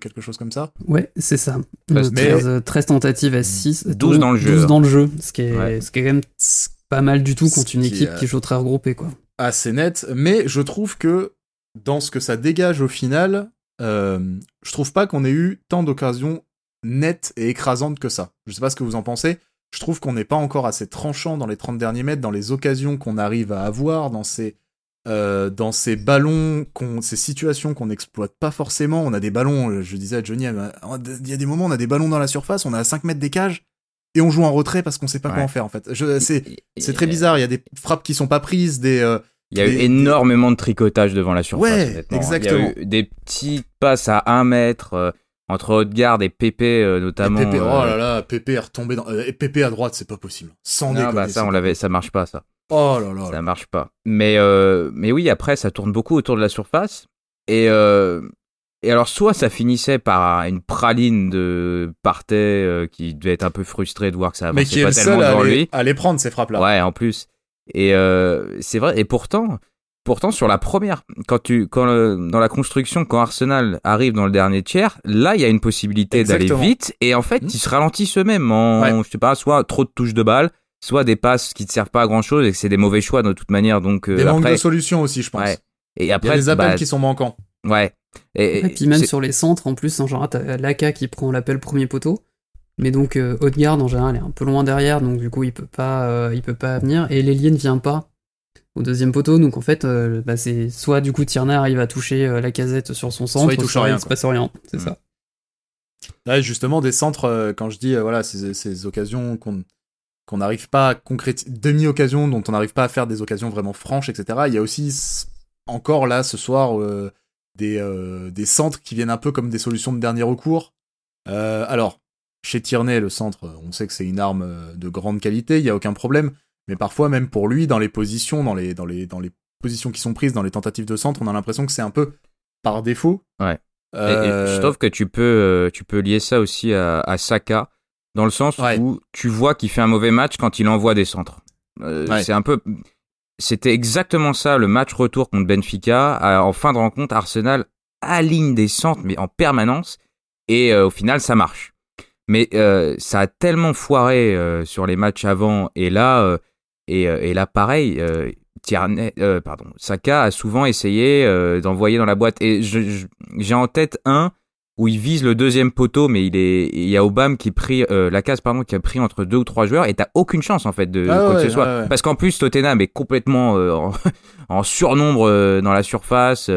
quelque chose comme ça? Ouais, c'est ça. 13, 13, tentatives à 6, 12 dans le jeu. 12 dans le jeu, ce qui est ce qui est quand même pas mal du tout contre une équipe qui, joue très regroupée quoi. Assez net, mais je trouve que dans ce que ça dégage au final, je trouve pas qu'on ait eu tant d'occasions nettes et écrasantes que ça. Je sais pas ce que vous en pensez je trouve qu'on n'est pas encore assez tranchant dans les 30 derniers mètres, dans les occasions qu'on arrive à avoir, dans ces, euh, dans ces ballons, ces situations qu'on n'exploite pas forcément. On a des ballons, euh, je disais à Johnny, euh, il y a des moments, on a des ballons dans la surface, on est à 5 mètres des cages, et on joue en retrait parce qu'on sait pas quoi en faire, en fait. C'est très bizarre, il y a des frappes qui sont pas prises, des... il y a eu énormément de tricotage devant la surface. Ouais, exactement. Il y a eu des petites passes à 1 mètre entre Haute-Garde et Pépé euh, notamment. Pépé, oh là là, Pépé est retombé dans euh, Pépé à droite, c'est pas possible. Sans non, bah ça on l'avait, ça marche pas ça. Oh là là. Ça marche pas. Mais euh, mais oui, après ça tourne beaucoup autour de la surface et euh, et alors soit ça finissait par une praline de Partey qui devait être un peu frustré de voir que ça avançait mais qui est pas le tellement seul devant à lui. Aller prendre ces frappes là. Ouais, en plus. Et c'est vrai et pourtant Pourtant, sur la première, quand tu, quand dans la construction, quand Arsenal arrive dans le dernier tiers, là, il y a une possibilité d'aller vite, et en fait, hmm. ils se ralentissent eux-mêmes en, je sais pas, soit trop de touches de balle, soit des passes qui ne servent pas à grand chose et que c'est des mauvais choix de toute manière. Donc, euh, des manques de solutions aussi, je pense. Et après, il y a des appels bah, qui sont manquants. Ouais. Et, puis même sur les centres, en plus, en genre, t'as Laka qui prend l'appel premier poteau. Mais donc, euh, Haute-Garde, en général, est un peu loin derrière, donc du coup, il peut pas, euh, il peut pas venir. Et l'ailier ne vient pas au deuxième poteau. Donc en fait, euh, bah, c'est soit du coup Tierney arrive à toucher euh, la casette sur son centre, soit il touche rien. Il se passe rien, c'est mm. ça. justement, des centres, quand je dis voilà, ces, occasions qu'on qu'on n'arrive pas à concrétiser, demi-occasions dont on n'arrive pas à faire des occasions vraiment franches, etc. Il y a aussi encore là ce soir des, des centres qui viennent un peu comme des solutions de dernier recours. alors, chez Tierney, le centre, on sait que c'est une arme de grande qualité, il n'y a aucun problème. Mais parfois, même pour lui, dans les positions, dans les, dans les, dans les positions qui sont prises, dans les tentatives de centre, on a l'impression que c'est un peu par défaut. Ouais. je trouve que tu peux, euh, tu peux lier ça aussi à, Saka, dans le sens où tu vois qu'il fait un mauvais match quand il envoie des centres. Euh, c'est un peu. C'était exactement ça le match retour contre Benfica. En fin de rencontre, Arsenal aligne des centres, mais en permanence. Et euh, au final, ça marche. Mais ça a tellement foiré sur les matchs avant. Et là, et, euh, et là, pareil, euh, Tierney, euh, pardon, Saka a souvent essayé euh, d'envoyer dans la boîte. Et j'ai en tête un où il vise le deuxième poteau, mais il est, il y a Obama qui pris la case pardon qui a pris entre deux ou trois joueurs et t'as aucune chance en fait de ah quoi que ce soit. Parce qu'en plus Tottenham est complètement en, surnombre dans la surface.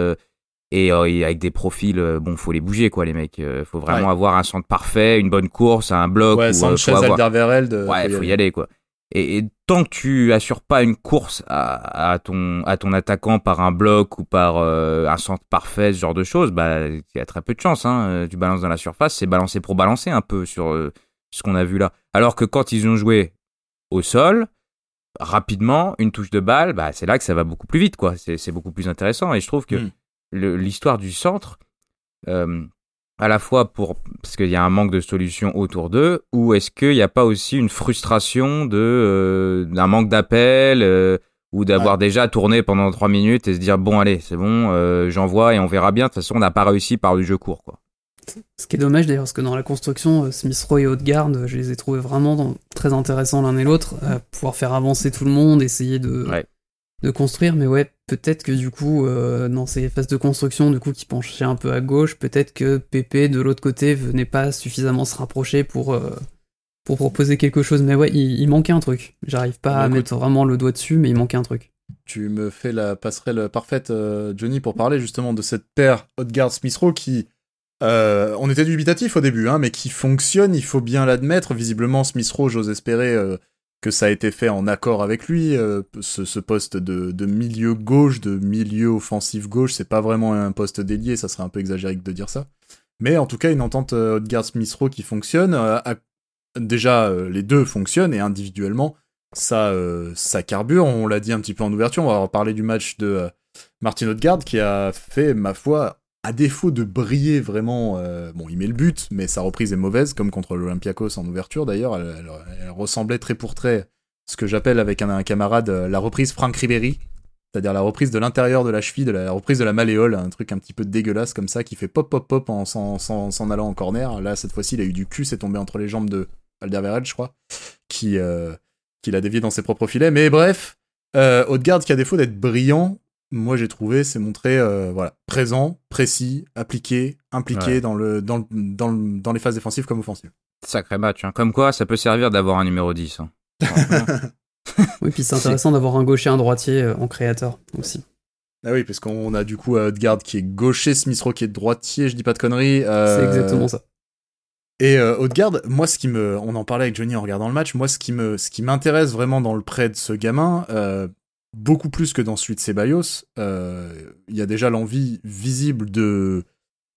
Et, avec des profils, bon, faut les bouger quoi, les mecs. faut vraiment avoir un centre parfait, une bonne course, un bloc. Ouais, Sanchez, avoir... Alderweireld. Ouais, faut y aller quoi. Et, tant que tu assures pas une course à, à, ton, à ton attaquant par un bloc ou par euh, un centre parfait, ce genre de choses, bah, il y a très peu de chance. Hein. Tu balances dans la surface, c'est balancer pour balancer un peu sur euh, ce qu'on a vu là. Alors que quand ils ont joué au sol, rapidement, une touche de balle, bah, c'est là que ça va beaucoup plus vite, quoi. C'est beaucoup plus intéressant. Et je trouve que hmm. l'histoire du centre, euh, à la fois pour parce qu'il y a un manque de solutions autour d'eux ou est-ce qu'il n'y a pas aussi une frustration de euh, d'un manque d'appel euh, ou d'avoir déjà tourné pendant trois minutes et se dire bon allez c'est bon euh, j'envoie et on verra bien. De toute façon on n'a pas réussi par du jeu court quoi. Ce qui est dommage d'ailleurs parce que dans la construction Smith Roy et Haute-Garde je les ai trouvés vraiment très intéressants l'un et l'autre pouvoir faire avancer tout le monde essayer de de construire, mais ouais, peut-être que du coup, euh, dans ces phases de construction, du coup, qui penchaient un peu à gauche, peut-être que Pépé de l'autre côté venait pas suffisamment se rapprocher pour, euh, pour proposer quelque chose. Mais ouais, il, manquait un truc. J'arrive pas à mettre vraiment le doigt dessus, mais il manquait un truc. Tu me fais la passerelle parfaite, euh, Johnny, pour parler justement de cette paire Hotgard Smithrow qui. on était dubitatif au début, hein, mais qui fonctionne, il faut bien l'admettre. Visiblement, Smithrow, j'ose espérer, que ça a été fait en accord avec lui. Euh, ce, poste de, milieu gauche, de milieu offensif gauche, c'est pas vraiment un poste dédié, ça serait un peu exagéré de dire ça. Mais en tout cas, une entente euh, Odgaard smith qui fonctionne. Euh, déjà, les deux fonctionnent et individuellement, ça, ça carbure. On l'a dit un petit peu en ouverture. On va parler du match de Martin Odgaard qui a fait, ma foi, à défaut de briller vraiment, euh, bon, il met le but, mais sa reprise est mauvaise, comme contre l'Olympiakos en ouverture d'ailleurs. Elle, ressemblait très pour très, ce que j'appelle avec un, camarade euh, la reprise Frank Ribéry, c'est-à-dire la reprise de l'intérieur de la cheville, de la, reprise de la malléole, un truc un petit peu dégueulasse comme ça, qui fait pop pop pop en s'en allant en corner. Là, cette fois-ci, il a eu du cul, c'est tombé entre les jambes de Alderweireld, je crois, qui, euh, qui l'a dévié dans ses propres filets. Mais bref, euh, Haute-Garde qui a défaut d'être brillant, moi j'ai trouvé, c'est montré euh, voilà, présent, précis, appliqué, impliqué dans, le, dans, dans, dans, les phases défensives comme offensives. Sacré match, hein. comme quoi ça peut servir d'avoir un numéro 10. Hein. oui, puis c'est intéressant d'avoir un gaucher et un droitier euh, en créateur aussi. Ah oui, parce qu'on a du coup Odegaard qui est gaucher, Smith Rowe qui est droitier, je dis pas de conneries. Euh, c'est exactement ça. Et euh, Odegaard, moi ce qui me, on en parlait avec Johnny en regardant le match, moi ce qui me, ce qui m'intéresse vraiment dans le prêt de ce gamin, beaucoup plus que dans de Ceballos, euh, il y a déjà l'envie visible de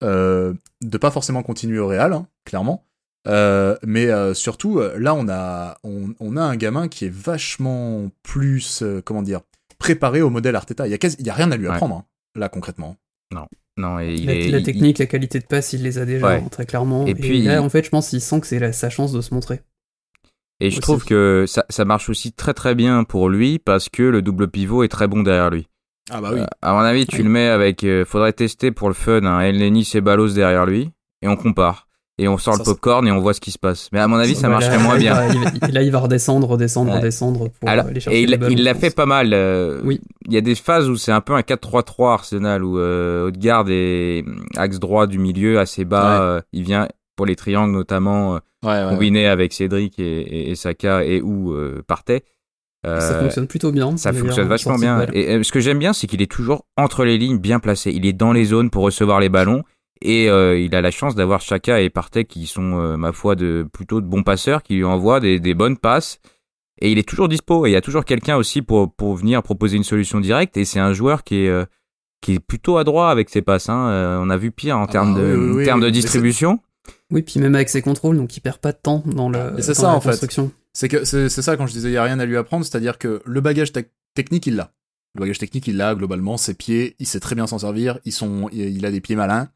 euh, de pas forcément continuer au Real, hein, clairement. Euh, mais euh, surtout, là, on a, on, a un gamin qui est vachement plus, comment dire, préparé au modèle Arteta. Il y a, y a rien à lui apprendre, hein, là, concrètement. Non. Non, et la, est, la technique, la qualité de passe, il les a déjà, très clairement. Et, puis, là, en fait, je pense qu'il sent que c'est sa chance de se montrer. Et je trouve que ça, ça, marche aussi très très bien pour lui parce que le double pivot est très bon derrière lui. Ah bah oui. Euh, à mon avis, tu le mets avec. Euh, faudrait tester pour le fun un Elneny et Balos derrière lui et on compare. Et on sort le popcorn et on voit ce qui se passe. Mais à mon avis, ça, marcherait moins bien. là, il va redescendre, redescendre, redescendre pour aller chercher Et il l'a fait pas mal. Euh, oui. Il y a des phases où c'est un peu un 4-3-3 Arsenal où euh, Haute-Garde et axe droit du milieu assez bas. il vient pour les triangles notamment euh, combiné avec Cédric et, Saka et où euh, partait. Euh, ça fonctionne plutôt bien. Ça fonctionne vachement bien. Et, ce que j'aime bien, c'est qu'il est toujours entre les lignes, bien placé. Il est dans les zones pour recevoir les ballons Et euh, il a la chance d'avoir Chaka et Partey qui sont, ma foi, de plutôt de bons passeurs, qui lui envoient des, des bonnes passes. Et il est toujours dispo. Et il y a toujours quelqu'un aussi pour, pour venir proposer une solution directe. Et c'est un joueur qui est, qui est plutôt adroit avec ses passes. Hein. on a vu pire en ah termes bah de, termes de distribution. Oui, puis même avec ses contrôles, donc il perd pas de temps dans, le, c'est ça, en construction. C'est que c'est ça quand je disais il y a rien à lui apprendre, c'est-à-dire que le bagage technique il l'a. Le bagage technique il l'a globalement, ses pieds, il sait très bien s'en servir, ils sont, il a des pieds malins.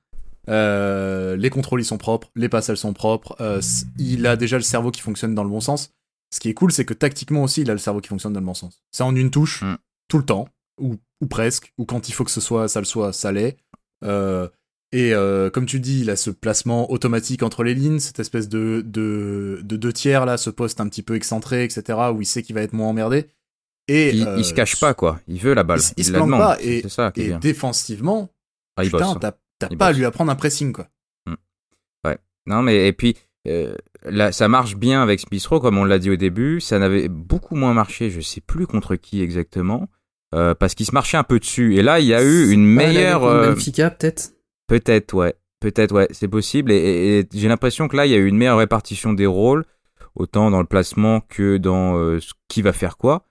Euh, les contrôles ils sont propres, les passes elles sont propres, euh, il a déjà le cerveau qui fonctionne dans le bon sens. Ce qui est cool, c'est que tactiquement aussi, il a le cerveau qui fonctionne dans le bon sens. C'est en une touche, mm. tout le temps, ou, ou presque, ou quand il faut que ce soit, ça le soit, ça l'est. Euh, et euh, comme tu dis, il a ce placement automatique entre les lignes, cette espèce de, de, de deux tiers là, ce poste un petit peu excentré, etc., où il sait qu'il va être moins emmerdé. Et il, il, se cache euh, pas quoi, il veut la balle. Il, se plante pas et, ça et défensivement, ah, putain, t'as pas à lui apprendre un pressing quoi. Hmm. Ouais. Non mais et puis euh, là, ça marche bien avec Smith comme on l'a dit au début. Ça n'avait beaucoup moins marché, je sais plus contre qui exactement, euh, parce qu'il se marchait un peu dessus. Et là, il y a eu une meilleure. Euh... peut-être? Peut-être, ouais. Peut-être, ouais, c'est possible. Et, j'ai l'impression que là, il y a eu une meilleure répartition des rôles, autant dans le placement que dans euh, ce qui va faire quoi.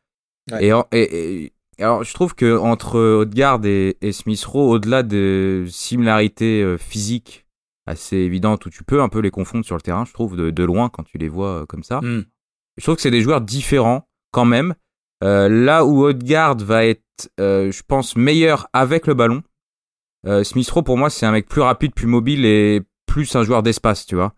Et, et, alors, je trouve que entre Odegaard et, Smith Rowe, au-delà de similarités euh, physiques assez évidentes où tu peux un peu les confondre sur le terrain, je trouve de, loin quand tu les vois euh, comme ça. Hmm. Je trouve que c'est des joueurs différents quand même. là où Odegaard va être, je pense, meilleur avec le ballon, euh, Smith Rowe, pour moi, c'est un mec plus rapide, plus mobile et plus un joueur d'espace, tu vois.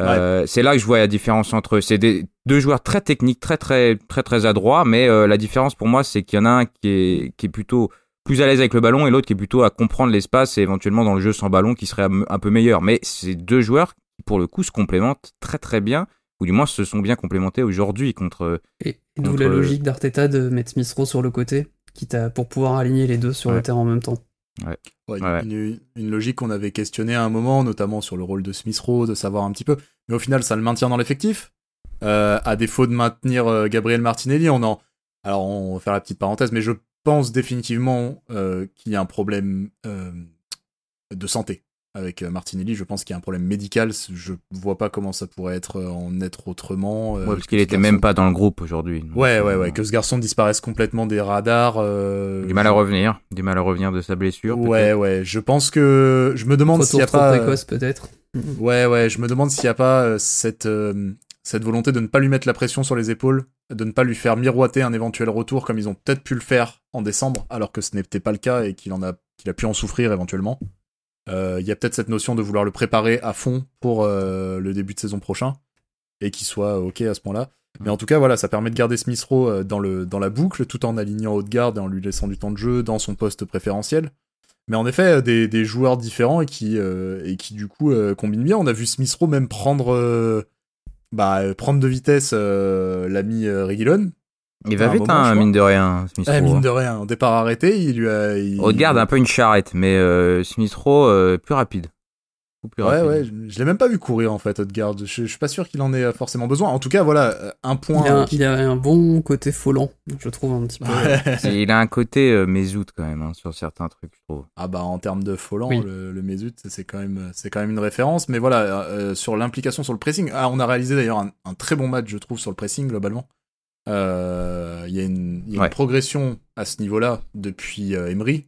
Euh, C'est là que je vois la différence entre eux. C'est deux joueurs très techniques, très très très très adroits, mais euh, la différence pour moi, c'est qu'il y en a un qui est, qui est plutôt plus à l'aise avec le ballon et l'autre qui est plutôt à comprendre l'espace et éventuellement dans le jeu sans ballon qui serait un peu meilleur. Mais c'est deux joueurs qui, pour le coup, se complémentent très très bien, ou du moins se sont bien complémentés aujourd'hui contre. Et, d'où la logique d'Arteta de mettre Smith Rowe sur le côté, quitte à, pour pouvoir aligner les deux sur le terrain en même temps. Ouais. Une, logique qu'on avait questionnée à un moment, notamment sur le rôle de Smith Rowe, de savoir un petit peu. Mais au final, ça le maintient dans l'effectif. Euh, à défaut de maintenir euh, Gabriel Martinelli, on en. Alors, on va faire la petite parenthèse, mais je pense définitivement euh, qu'il y a un problème de santé avec euh, Martinelli, je pense qu'il y a un problème médical. Je vois pas comment ça pourrait être euh, en être autrement. Euh, ouais, parce qu'il était même pas dans le groupe aujourd'hui. Ouais, ouais, ouais. Que ce garçon disparaisse complètement des radars. du mal à revenir, du mal à revenir de sa blessure. Ouais, ouais. Je pense que je me demande s'il y a pas. précoce peut-être. Ouais, ouais. Je me demande s'il y a pas cette cette volonté de ne pas lui mettre la pression sur les épaules, de ne pas lui faire miroiter un éventuel retour comme ils ont peut-être pu le faire en décembre, alors que ce n'était pas le cas et qu'il en a qu'il a pu en souffrir éventuellement. Euh, il y a peut-être cette notion de vouloir le préparer à fond pour euh, le début de saison prochain et qu'il soit ok à ce point-là. Mais en tout cas, voilà, ça permet de garder Smith Rowe euh, dans, le, dans la boucle tout en alignant Haute-Garde et en lui laissant du temps de jeu dans son poste préférentiel. Mais en effet, des, des joueurs différents et qui, et qui du coup combinent bien. On a vu Smith Rowe même prendre, bah, prendre de vitesse l'ami Reguilon il va vite, hein, mine de rien, Smith ah, mine de rien, au départ arrêté, il lui a. Il... garde un peu une charrette, mais euh, Smith Rowe euh, plus rapide. Plus ouais, ouais, je, l'ai même pas vu courir en fait, Odegaard. Je, je suis pas sûr qu'il en ait forcément besoin. En tout cas, voilà, euh, un point. Il a, un bon côté folant, je trouve un petit peu. il a un côté euh, quand même hein, sur certains trucs, je trouve. Ah bah en termes de folant, le, le c'est quand même, c'est quand même une référence. Mais voilà, euh, sur l'implication sur le pressing, ah, on a réalisé d'ailleurs un, un, très bon match, je trouve, sur le pressing globalement. Euh, il y a, une, progression à ce niveau-là depuis euh, Emery.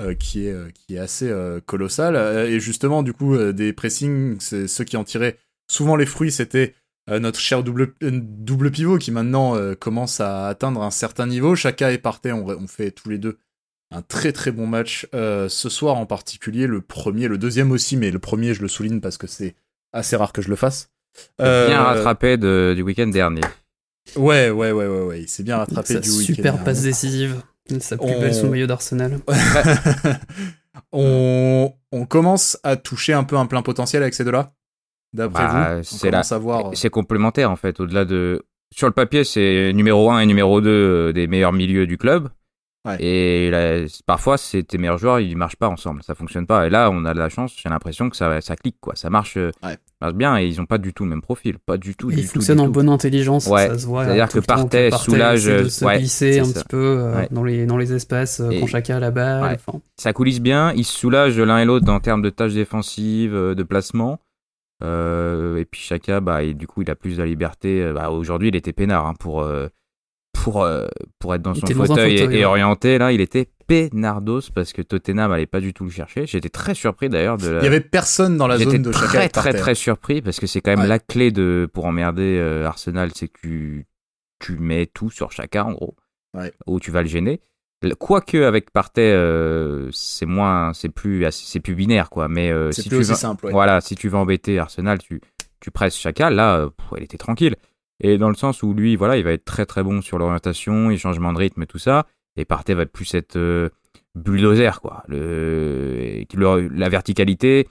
Euh, qui est qui est assez colossale et justement du coup des pressings c'est ceux qui en tiraient souvent les fruits c'était notre cher double, double pivot qui maintenant commence à atteindre un certain niveau. Chacun est parté, on, on, fait tous les deux un très très bon match ce soir en particulier, le premier, le deuxième aussi, mais le premier je le souligne parce que c'est assez rare que je le fasse. Bien rattrapé de, du week-end dernier. Ouais, ouais, ouais, ouais, ouais. il s'est bien rattrapé du week-end. Super passe décisive. Sa plus belle sous maillot d'Arsenal. on... on commence à toucher un peu un plein potentiel avec ces deux-là D'après bah, vous? C'est là. C'est complémentaire en fait. Au-delà de. Sur le papier, c'est numéro 1 et numéro 2 euh, des meilleurs milieux du club. Et parfois, c'est tes meilleurs joueurs, ils marchent pas ensemble, ça fonctionne pas. Et là, on a de la chance, j'ai l'impression que ça, ça clique, quoi. Ça marche, marche bien et ils ont pas du tout le même profil, pas du tout. ils fonctionnent en bonne intelligence, ça se voit. C'est-à-dire que Partey soulage, de se glisser un petit peu dans les dans les espaces quand chacun a la balle. Ça coulisse bien, ils se soulagent l'un et l'autre en termes de tâches défensives, de placement. Euh, et puis chacun, bah, et du coup, il a plus de liberté. Bah, Aujourd'hui, il était peinard hein, pour, pour, euh, pour être dans son fauteuil, et, orienté. Là, il était peinardos parce que Tottenham allait pas du tout le chercher. J'étais très surpris d'ailleurs de. Il y avait personne dans la zone de. Très très très surpris parce que c'est quand même la clé de pour emmerder euh, Arsenal, c'est que tu, tu mets tout sur Chaka en gros, ou tu vas le gêner. Quoique avec Partey, euh, c'est moins, c'est plus, c'est plus binaire quoi. Mais si tu veux, simple. Voilà, si tu veux embêter Arsenal, tu tu presses Chaka. Là, elle était tranquille. Et dans le sens où lui, voilà, il va être très très bon sur l'orientation, les changements de rythme et tout ça. Et Partey va plus être euh, bulldozer, quoi. Le, la verticalité,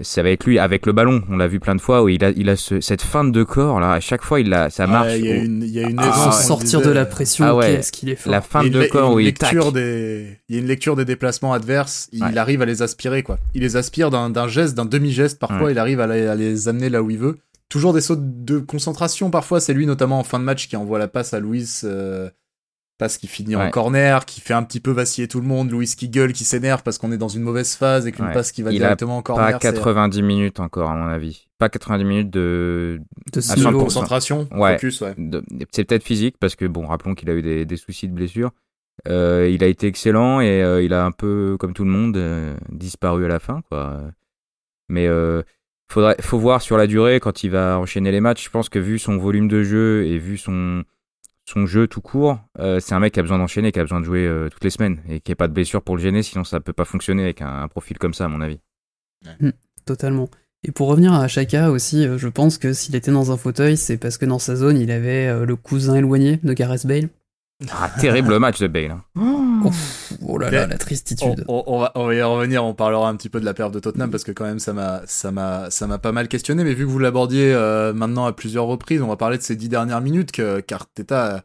ça va être lui avec le ballon. On l'a vu plein de fois où il a, il a cette feinte de corps là. À chaque fois, il a, ça marche. Il y a une, il y a une ah, sortir de la pression. Ah ouais. Qu'est-ce qu'il est fort. La feinte de corps où il lecture des, il y a une lecture des déplacements adverses. Il arrive à les aspirer quoi. Il les aspire d'un geste, d'un demi geste. Parfois, il arrive à les amener là où il veut toujours des sauts de concentration parfois. C'est lui notamment en fin de match qui envoie la passe à Louis, euh, passe qui finit en corner, qui fait un petit peu vaciller tout le monde. Louis qui gueule, qui s'énerve parce qu'on est dans une mauvaise phase et qu'une passe qui va directement en corner. Pas 90 minutes encore à mon avis. Pas 90 minutes de, de concentration, ouais. focus. Ouais. C'est peut-être physique parce que bon, rappelons qu'il a eu des, soucis de blessure. Euh, il a été excellent et euh, il a un peu, comme tout le monde, disparu à la fin, quoi. Mais Faudrait, faut voir sur la durée quand il va enchaîner les matchs. Je pense que vu son volume de jeu et vu son, son jeu tout court, euh, c'est un mec qui a besoin d'enchaîner, qui a besoin de jouer euh, toutes les semaines et qui n'a pas de blessure pour le gêner, sinon ça peut pas fonctionner avec un, profil comme ça, à mon avis. Hmm, totalement. Et pour revenir à Chaka aussi, euh, je pense que s'il était dans un fauteuil, c'est parce que dans sa zone, il avait le cousin éloigné de Gareth Bale. Ah, terrible match de Bale. Hein. Oh, oh, là là, la tristitude. On, va, y revenir, on parlera un petit peu de la perte de Tottenham parce que quand même ça m'a ça m'a ça m'a pas mal questionné. Mais vu que vous l'abordiez euh, maintenant à plusieurs reprises, on va parler de ces dix dernières minutes que Carteta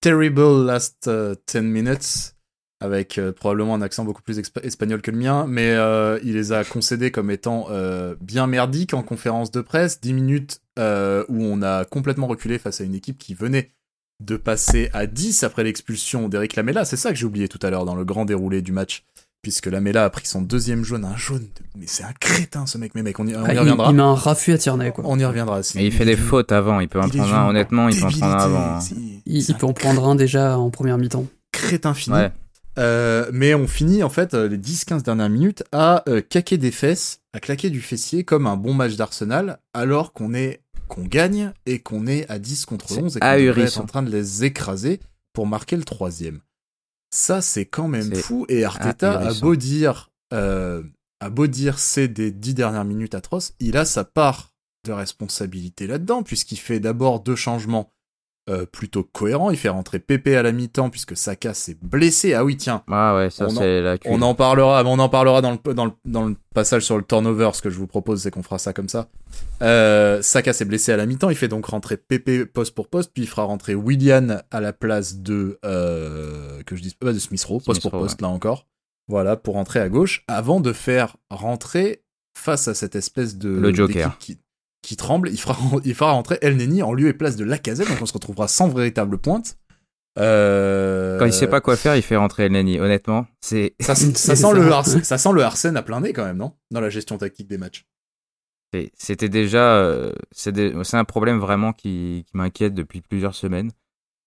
terrible last 10 euh, minutes avec euh, probablement un accent beaucoup plus espagnol que le mien, mais il les a concédés comme étant bien merdiques en conférence de presse. 10 minutes où on a complètement reculé face à une équipe qui venait de passer à 10 après l'expulsion d'Eric Lamela. C'est ça que j'ai oublié tout à l'heure dans le grand déroulé du match. Puisque Lamela a pris son deuxième jaune, un jaune. Mais c'est un crétin ce mec, mais mec, on y, ah, reviendra. Il, met un raffut à Tierney, quoi. On y reviendra. Mais il fait des fautes avant, il peut en prendre un, honnêtement, il peut en prendre un avant. Hein. Il, peut en prendre un déjà en première mi-temps. Crétin fini. Euh, mais on finit en fait euh, les 10-15 dernières minutes à euh, caquer des fesses, à claquer du fessier comme un bon match d'Arsenal, alors qu'on est qu'on gagne et qu'on est à 10 contre 11 et qu'on est en train de les écraser pour marquer le troisième. Ça, c'est quand même fou. Et Arteta a beau dire, euh, a beau dire c'est des 10 dernières minutes atroces, il a sa part de responsabilité là-dedans, puisqu'il fait d'abord deux changements euh, plutôt cohérent. Il fait rentrer Pépé à la mi-temps puisque Saka s'est blessé. Ah oui, tiens. Ah ouais, ça c'est la On en parlera, on en parlera dans le, dans le, dans le passage sur le turnover. Ce que je vous propose, c'est qu'on fera ça comme ça. Euh, Saka s'est blessé à la mi-temps. Il fait donc rentrer Pépé poste pour poste, puis il fera rentrer Willian à la place de euh, que je dis pas de Smith Rowe, poste pour poste là encore. Voilà pour rentrer à gauche, avant de faire rentrer face à cette espèce de le Joker qui tremble, il fera, il fera rentrer El Neni en lieu et place de Lacazette, donc on se retrouvera sans véritable pointe. Euh... Quand il sait pas quoi faire, il fait rentrer El Neni. Honnêtement, c'est ça, ça, sent le ça sent le Arsène à plein nez quand même, non? Dans la gestion tactique des matchs. C'était déjà euh, c'est un problème vraiment qui, qui m'inquiète depuis plusieurs semaines.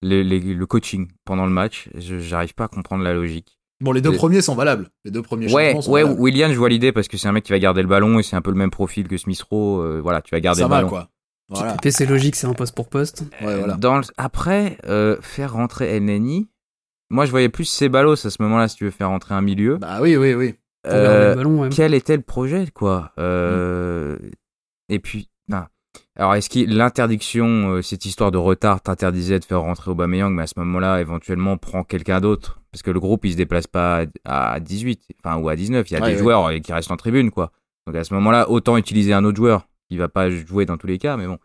Le, le coaching pendant le match, je j'arrive pas à comprendre la logique. Bon, les deux premiers sont valables. Les deux premiers ouais, sont ouais, William, je vois l'idée parce que c'est un mec qui va garder le ballon et c'est un peu le même profil que Smith Rowe. Euh, voilà, tu vas garder le va, ballon. quoi. Voilà. c'est logique, c'est un poste pour poste. Ouais, voilà. Dans Après, euh, faire rentrer NNI, moi je voyais plus Ceballos à ce moment-là si tu veux faire rentrer un milieu. Bah oui, oui, oui. Euh, ballon, Quel était le projet, quoi euh... Mm. Et puis, non. Alors, est-ce que l'interdiction, euh, cette histoire de retard, t'interdisait de faire rentrer Aubameyang, mais à ce moment-là, éventuellement, prend quelqu'un d'autre Parce que le groupe, il se déplace pas à 18, enfin, ou à 19. Il y a des joueurs qui restent en tribune, quoi. Donc, à ce moment-là, autant utiliser un autre joueur qui va pas jouer dans tous les cas, mais bon.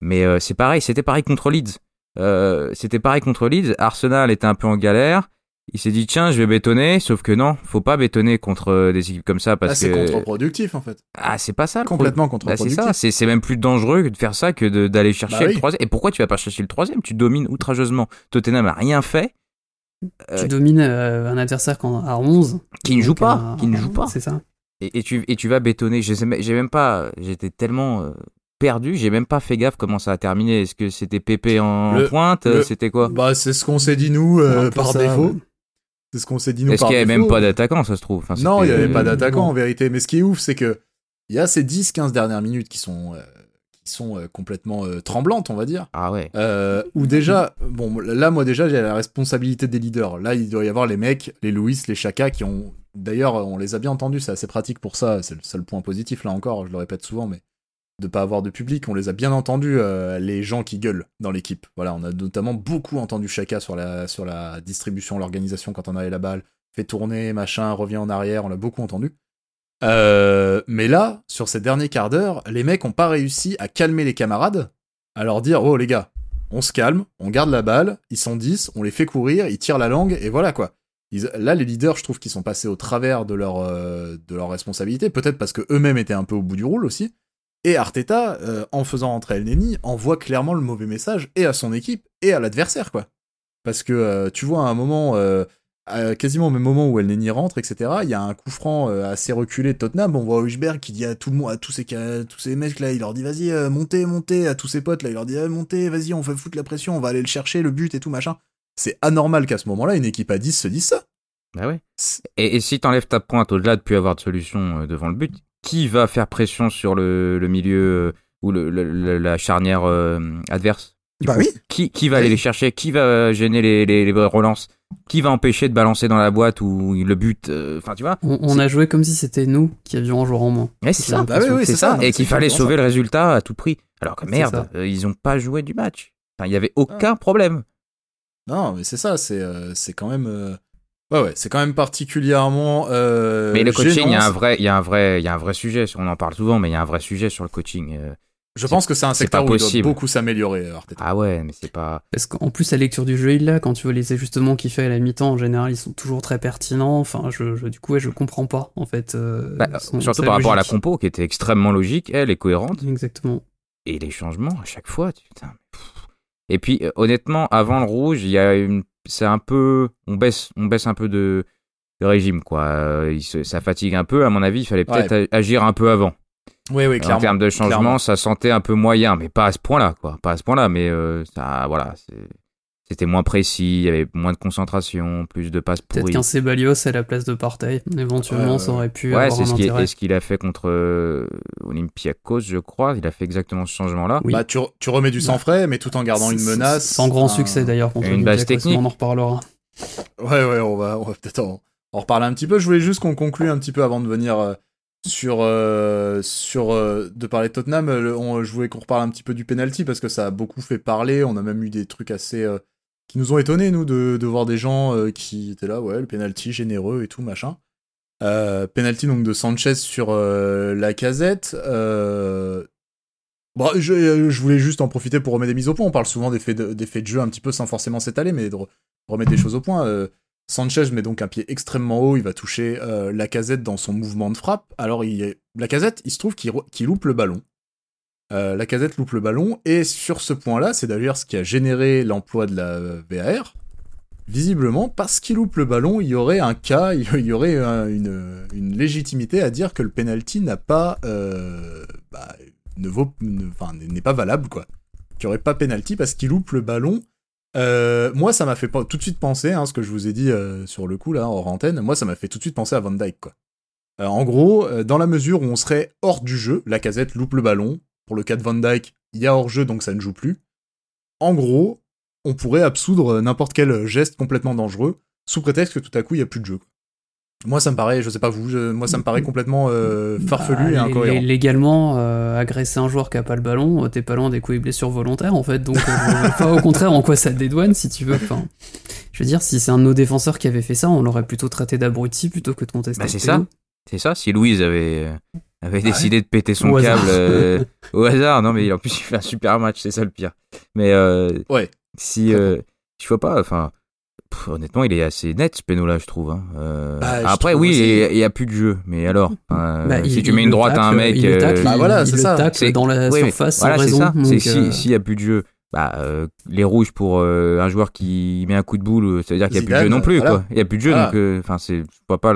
Mais euh, c'est pareil, c'était pareil contre Leeds. Euh, c'était pareil contre Leeds. Arsenal était un peu en galère. Il s'est dit tiens, je vais bétonner, sauf que non, faut pas bétonner contre des équipes comme ça parce ah, que c'est contre-productif en fait. Ah, c'est pas ça. Complètement bah, contre-productif. c'est ça, c'est même plus dangereux de faire ça que d'aller chercher bah le troisième. Et pourquoi tu vas pas chercher le troisième? Tu domines outrageusement. Tottenham a rien fait. Tu domines euh, un adversaire à 11 qui ne joue pas, qui ne joue pas. C'est ça. Et, tu et tu vas bétonner. J'ai même pas. J'étais tellement euh, perdu. J'ai même pas fait gaffe comment ça a terminé. Est-ce que c'était Pépé en pointe? C'était quoi? Bah, c'est ce qu'on s'est dit nous euh, par défaut. C'est ce qu'on s'est dit nous Est-ce qu'il y avait même pas d'attaquant, ça se trouve Non, il y avait pas d'attaquant en vérité. Mais ce qui est ouf, c'est que il y a ces 10-15 dernières minutes qui sont euh, qui sont euh, complètement tremblantes, on va dire. Ah ouais. Ou déjà, bon, là, moi déjà, j'ai la responsabilité des leaders. Là, il doit y avoir les mecs, les Louis, les Chaka, qui ont. D'ailleurs, on les a bien entendus. C'est assez pratique pour ça. C'est le seul point positif là encore. Je le répète souvent, mais de pas avoir de public. On les a bien entendus, euh, les gens qui gueulent dans l'équipe. Voilà, on a notamment beaucoup entendu Chaka sur la, sur la distribution, l'organisation quand on avait la balle, fait tourner, machin, revient en arrière, on l'a beaucoup entendu. Euh, mais là, sur ces derniers quarts d'heure, les mecs ont pas réussi à calmer les camarades, à leur dire oh les gars, on se calme, on garde la balle, ils sont 10, on les fait courir, ils tirent la langue et voilà quoi. là, les leaders, je trouve qu'ils sont passés au travers de leur, euh, de leur responsabilité, peut-être parce que eux-mêmes étaient un peu au bout du rôle aussi. Et Arteta, euh, en faisant rentrer El Neni, envoie clairement le mauvais message et à son équipe et à l'adversaire, quoi. Parce que euh, tu vois, à un moment, euh, quasiment au même moment où El Neni rentre, etc., il y a un coup franc assez reculé de Tottenham. On voit Huijberg qui dit à tout le monde, à tous ces, tous ces mecs là, il leur dit vas-y, montez, montez, à tous ses potes là, il leur dit montez, vas-y, on fait foutre la pression, on va aller le chercher, le but et tout machin. C'est anormal qu'à ce moment-là, une équipe à 10 se dise ça. Bah ouais. Et, et si t'enlèves ta pointe au-delà de plus avoir de solution devant le but, qui va faire pression sur le, milieu euh, ou le, la charnière euh, adverse? Bah oui. Qui, qui va aller les chercher? Qui va gêner les, les, relances? Qui va empêcher de balancer dans la boîte ou le but euh, Enfin, tu vois? On, a joué comme si c'était nous qui avions un joueur en moins. c'est ça. Bah c'est ça. Et qu'il fallait sauver le résultat à tout prix. Alors que merde, ils ont pas joué du match. il y avait aucun problème. Non, mais c'est ça. C'est c'est quand même Ouais, ouais, c'est quand même particulièrement. Euh, mais le coaching, il y a un vrai, il y a un vrai, il y a un vrai sujet. On en parle souvent, mais il y a un vrai sujet sur le coaching. Euh, je pense que c'est un secteur où il doit beaucoup s'améliorer. Ah ouais, mais c'est pas. Parce qu'en plus, la lecture du jeu, il l'a. Quand tu vois les ajustements qu'il fait à la mi-temps, en général, ils sont toujours très pertinents. Enfin, je, du coup, ouais, je comprends pas, en fait. Euh, bah, surtout par rapport à la compo, qui était extrêmement logique, elle est cohérente. Exactement. Et les changements, à chaque fois, putain. Et puis, honnêtement, avant le rouge, il y a une c'est un peu, on baisse, on baisse un peu de, régime, quoi. Euh, ça fatigue un peu. À mon avis, il fallait peut-être agir un peu avant. Oui, oui, clairement. En termes de changement, ça sentait un peu moyen, mais pas à ce point-là, quoi. Pas à ce point-là, mais euh, ça, voilà, c'était moins précis, il y avait moins de concentration, plus de passes pourries. Peut-être qu'un Sebalios à la place de Partey, éventuellement, ça aurait pu avoir c'est ce C'est ce qu'il a fait contre euh, Olympiakos, je crois. Il a fait exactement ce changement-là. Bah, tu, tu, remets du sang frais, mais tout en gardant une menace. Sans grand succès d'ailleurs contre une base technique. On en reparlera. Ouais, ouais, on va, on va peut-être en, reparler un petit peu. Je voulais juste qu'on conclue un petit peu avant de venir. Euh, sur euh, sur de parler de Tottenham, je voulais qu'on reparle un petit peu du penalty parce que ça a beaucoup fait parler. On a même eu des trucs assez qui nous ont étonnés, nous, de, voir des gens euh, qui étaient là, ouais, le penalty généreux et tout, machin. Euh, penalty donc de Sanchez sur euh, la casette. Bon, je, je, voulais juste en profiter pour remettre des mises au point. On parle souvent des faits de, jeu un petit peu sans forcément s'étaler, mais de, remettre des choses au point. Sanchez met donc un pied extrêmement haut, il va toucher la casette dans son mouvement de frappe. Alors, il, la casette, il se trouve qu'il loupe le ballon. Euh, la casette loupe le ballon, et sur ce point-là, c'est d'ailleurs ce qui a généré l'emploi de la VAR. Visiblement, parce qu'il loupe le ballon, il y aurait un cas, il y aurait une, légitimité à dire que le penalty n'a pas, euh, bah, ne vaut, n'est pas valable quoi. Qu'il n'y aurait pas penalty parce qu'il loupe le ballon. Euh, moi, ça m'a fait tout de suite penser, hein, ce que je vous ai dit sur le coup là, hors antenne. Moi, ça m'a fait tout de suite penser à Van Dyke quoi. en gros, dans la mesure où on serait hors du jeu, la casette loupe le ballon, pour le cas de Van Dyke, il y a hors-jeu, donc ça ne joue plus. En gros, on pourrait absoudre n'importe quel geste complètement dangereux, sous prétexte que tout à coup, il n'y a plus de jeu. Moi, ça me paraît, je sais pas vous, moi, ça me paraît complètement euh, farfelu bah, et incohérent. Légalement, euh, agresser un joueur qui a pas le ballon, euh, t'es pas loin des coups et blessures volontaires, en fait. Donc, pas au contraire en quoi ça te dédouane, si tu veux. Enfin, je veux dire, si c'est un de nos défenseurs qui avait fait ça, on l'aurait plutôt traité d'abruti plutôt que de contester. Bah, c'est ça. C'est ça. Si Louise avait avait décidé de péter son câble euh, au hasard. Non, mais en plus, il fait un super match, c'est ça le pire. Mais euh, ouais. si euh, je vois pas, enfin, honnêtement, il est assez net ce péno là, je trouve. Hein. Euh, bah, après, oui, il n'y a plus de jeu, mais alors, bah, si tu mets une droite à un mec, il tacle, bah, voilà, c'est ça. dans la surface voilà, c'est Ça. S'il si, n'y a plus de jeu, bah, euh, les rouges pour euh, un joueur qui met un coup de boule, ça veut dire qu'il n'y a plus de jeu non plus, quoi. Il n'y a plus de jeu, donc, enfin, c'est, je vois pas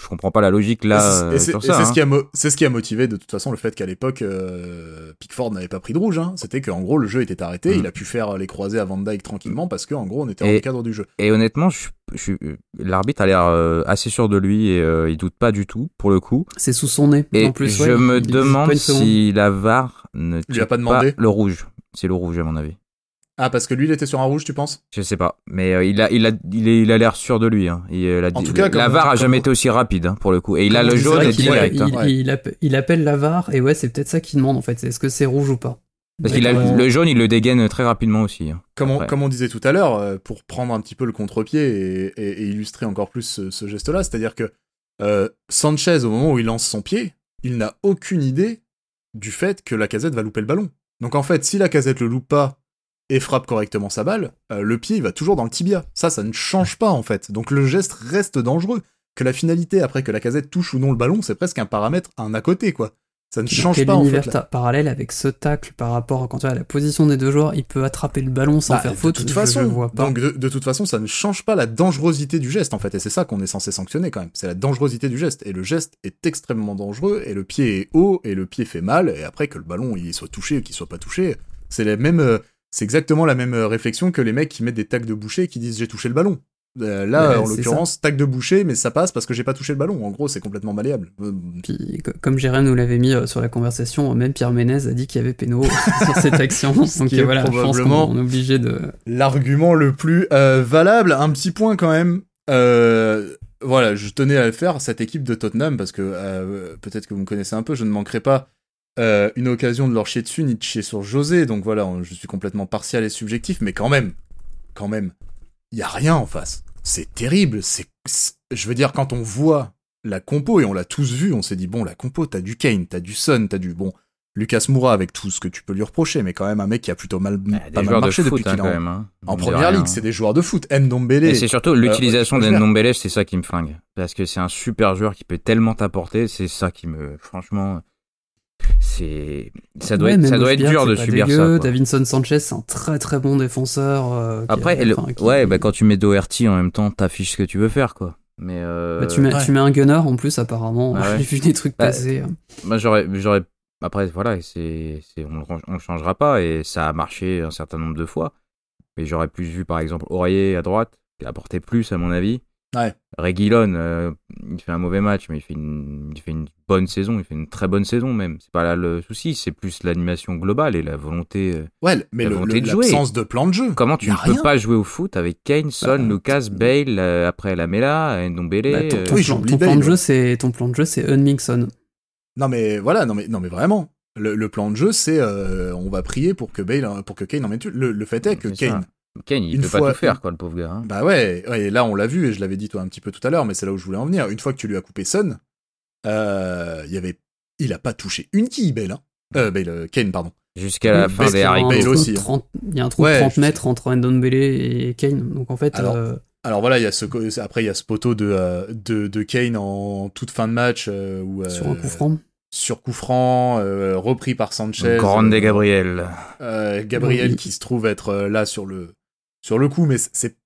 je comprends pas la logique là. c'est ce, hein. qui a ce qui a motivé de toute façon le fait qu'à l'époque euh, Pickford n'avait pas pris de rouge. Hein. C'était qu'en gros le jeu était arrêté, mm. il a pu faire les croisés à Van Dyke tranquillement parce qu'en gros on était dans le cadre du jeu. Et honnêtement, je, l'arbitre a l'air euh, assez sûr de lui et euh, il doute pas du tout pour le coup. C'est sous son nez. Et en plus, je me demande si la VAR ne lui a pas demandé le rouge. C'est le rouge à mon avis. Ah, parce que lui, il était sur un rouge, tu penses? Je sais pas, mais euh, il a, il a, il, a l'air sûr de lui. Hein. Euh, en tout cas, la VAR a jamais été aussi rapide hein, pour le coup, et il a le jaune direct. Hein. Il, appelle, la VAR et ouais, c'est peut-être ça qu'il demande en fait. Est-ce que c'est rouge ou pas? Parce qu'il a le jaune, il le dégaine très rapidement aussi. Comme on, comme on, disait tout à l'heure, euh, pour prendre un petit peu le contre-pied et, illustrer encore plus ce, geste-là, c'est-à-dire que Sanchez, au moment où il lance son pied, il n'a aucune idée du fait que la casette va louper le ballon. Donc en fait, si la casette le loupe pas et frappe correctement sa balle, euh, le pied va toujours dans le tibia. Ça, ça ne change pas en fait. Donc le geste reste dangereux. Que la finalité après que la casette touche ou non le ballon, c'est presque un paramètre, un à côté quoi. Ça ne change pas en fait. parallèle avec ce tacle par rapport à quand tu as la position des deux joueurs, il peut attraper le ballon sans bah, faire faute. De toute façon, donc de, toute façon, ça ne change pas la dangerosité du geste en fait, et c'est ça qu'on est censé sanctionner quand même. C'est la dangerosité du geste, et le geste est extrêmement dangereux, et le pied est haut, et le pied fait mal, et après que le ballon il soit touché ou qu'il soit pas touché, c'est les mêmes euh, c'est exactement la même euh, réflexion que les mecs qui mettent des tags de boucher et qui disent j'ai touché le ballon. Euh, là, en l'occurrence, tag de boucher, mais ça passe parce que j'ai pas touché le ballon. En gros, c'est complètement malléable. Euh, Puis, comme Jérém nous l'avait mis sur la conversation, même Pierre Ménez a dit qu'il y avait péno sur cette action. Donc voilà, je pense qu'on est obligé de. L'argument le plus valable. Un petit point quand même. voilà, je tenais à le faire, cette équipe de Tottenham, parce que peut-être que vous me connaissez un peu, je ne manquerai pas euh, une occasion de leur chier dessus ni de chier sur José. Donc voilà, je suis complètement partial et subjectif, mais quand même, quand même, il y a rien en face. C'est terrible. C'est, je veux dire, quand on voit la compo et on l'a tous vu, on s'est dit bon, la compo, t'as du Kane, t'as du Son, t'as du bon. Lucas Moura avec tout ce que tu peux lui reprocher, mais quand même un mec qui a plutôt mal, pas mal marché depuis qu'il hein, est en, hein. en première ligue. C'est des joueurs de foot. Ndombele. Et c'est surtout l'utilisation euh, d'Ndombele, c'est ça qui me flingue. Parce que c'est un super joueur qui peut tellement t'apporter. C'est ça qui me, franchement, c'est ça doit être ça doit être dur de subir dégueu. ça. Davinson Sanchez, c'est un très très bon défenseur. Euh, Après, ouais, bah quand tu mets Doherty en même temps, t'affiches ce que tu veux faire, quoi. Mais euh... bah, tu mets tu mets un gunner en plus apparemment. Ah J'ai vu des trucs bah, passer. Moi j'aurais j'aurais après voilà, c'est on, on le changera pas et ça a marché un certain nombre de fois. Mais j'aurais plus vu par exemple Aurier à droite qui a apporté plus à mon avis. Ouais. Reguilon, euh, il fait un mauvais match, mais il fait, une, il fait une bonne saison, il fait une très bonne saison même. C'est pas là le souci, c'est plus l'animation globale et la volonté, euh, ouais, mais la volonté de jouer. L'absence de plan de jeu. Comment tu ne peux pas jouer au foot avec Kane, Son, bah, Lucas, Bale, euh, après Lamela, Ndombele bah, ton, ton, plan de jeu, c'est ton plan de jeu, c'est Unmingson. Non mais voilà, non mais non mais vraiment. Le, plan de jeu, c'est on va prier pour que Bale, pour que Kane en mette le, le fait est que Kane, Kane, il peut pas tout faire, quoi, le pauvre gars. Hein. Bah ouais, et là on l'a vu, et je l'avais dit toi un petit peu tout à l'heure, mais c'est là où je voulais en venir. Une fois que tu lui as coupé Son, euh, il y avait, il a pas touché une quille, Bale, hein. Euh, Bale, euh, Kane, pardon. Jusqu'à la fin des haricots. Bale aussi. Hein. Il y a un trou de 30 mètres entre Ndombele et Kane, donc en fait. Alors, euh, alors voilà, il y a ce, après il y a ce poteau de, de, de Kane en toute fin de match où, sur un coup franc sur coup franc, repris par Sanchez. Grande Gabriel. Euh, Gabriel qui se trouve être là sur le sur le coup, mais c'est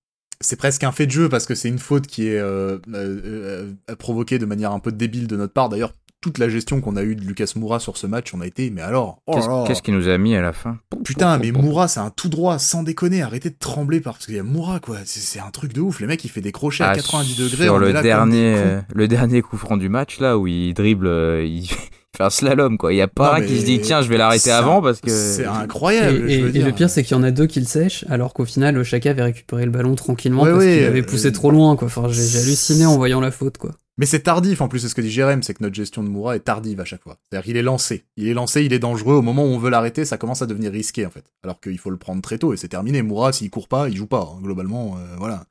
c'est presque un fait de jeu parce que c'est une faute qui est euh, euh, euh, provoquée de manière un peu débile de notre part. D'ailleurs, toute la gestion qu'on a eue de Lucas Moura sur ce match, on a été, mais alors, oh qu'est-ce qu'il nous a mis à la fin? Putain, mais Moura, c'est un tout droit, sans déconner. Arrêtez de trembler parce qu'il y a Moura, quoi. C'est un truc de ouf. Le mec, il fait des crochets à 90 ah, degrés. Sur le dernier, le dernier coup franc du match là où il dribble, il fait un slalom quoi. Il y a pas un qui se dit tiens je vais l'arrêter avant parce que c'est incroyable. Et, le pire c'est qu'il y en a deux qui le sèchent alors qu'au final chacun avait récupéré le ballon tranquillement parce qu'il avait poussé trop loin quoi. Enfin j'ai halluciné en voyant la faute quoi. Mais c'est tardif en plus, c'est ce que dit Jérém, c'est que notre gestion de Moura est tardive à chaque fois. C'est-à-dire qu'il est lancé. Il est lancé, il est dangereux. Au moment où on veut l'arrêter, ça commence à devenir risqué en fait. Alors qu'il faut le prendre très tôt et c'est terminé. Moura, s'il court pas, il joue pas. Hein, globalement, euh, voilà.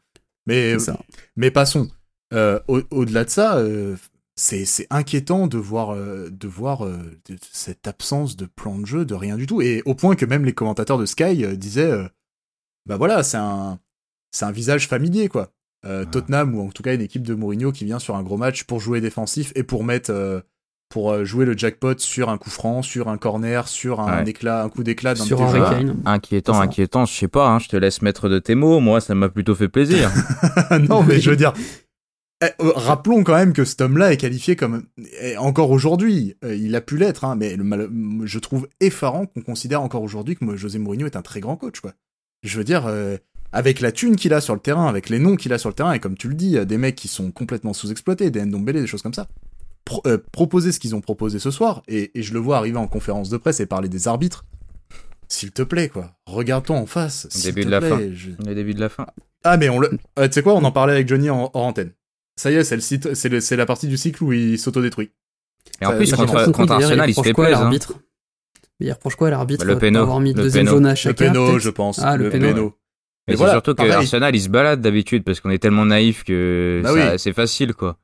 Mais, mais passons. Euh, au-delà de ça, euh, c'est inquiétant de voir, euh, de voir euh, cette absence de plan de jeu, de rien du tout. Et au point que même les commentateurs de Sky euh, disaient Bah voilà, c'est un. c'est un visage familier, quoi. Tottenham, ou en tout cas une équipe de Mourinho qui vient sur un gros match pour jouer défensif et pour mettre pour jouer le jackpot sur un coup franc, sur un corner, sur un éclat, un coup d'éclat d'un sur un Inquiétant, inquiétant, je sais pas, hein, je te laisse mettre de tes mots, moi ça m'a plutôt fait plaisir. non mais je veux dire, rappelons quand même que cet homme-là est qualifié comme encore aujourd'hui, euh, il a pu l'être, hein, mais je trouve effarant qu'on considère encore aujourd'hui que José Mourinho est un très grand coach, quoi. Je veux dire, euh, avec la thune qu'il a sur le terrain, avec les noms qu'il a sur le terrain, et comme tu le dis, des mecs qui sont complètement sous-exploités, des Ndombele, des choses comme ça. proposer ce qu'ils ont proposé ce soir, et, je le vois arriver en conférence de presse et parler des arbitres. S'il te plaît, quoi. Regarde-toi en face. Début de la fin. Le début de la fin. Ah, mais on le. tu sais quoi, on en parlait avec Johnny en, hors antenne. Ça y est, c'est le c'est c'est la partie du cycle où il s'autodétruit. Et en plus, contre, contre Arsenal, il se fait plaisir. Hein. l'arbitre Il reproche quoi l'arbitre Le péno. avoir mis le deuxième jaune à chacun. Le péno, je pense. Ah, le, péno. Mais c'est surtout que Arsenal, il se balade d'habitude parce qu'on est tellement naïf que bah c'est facile, quoi.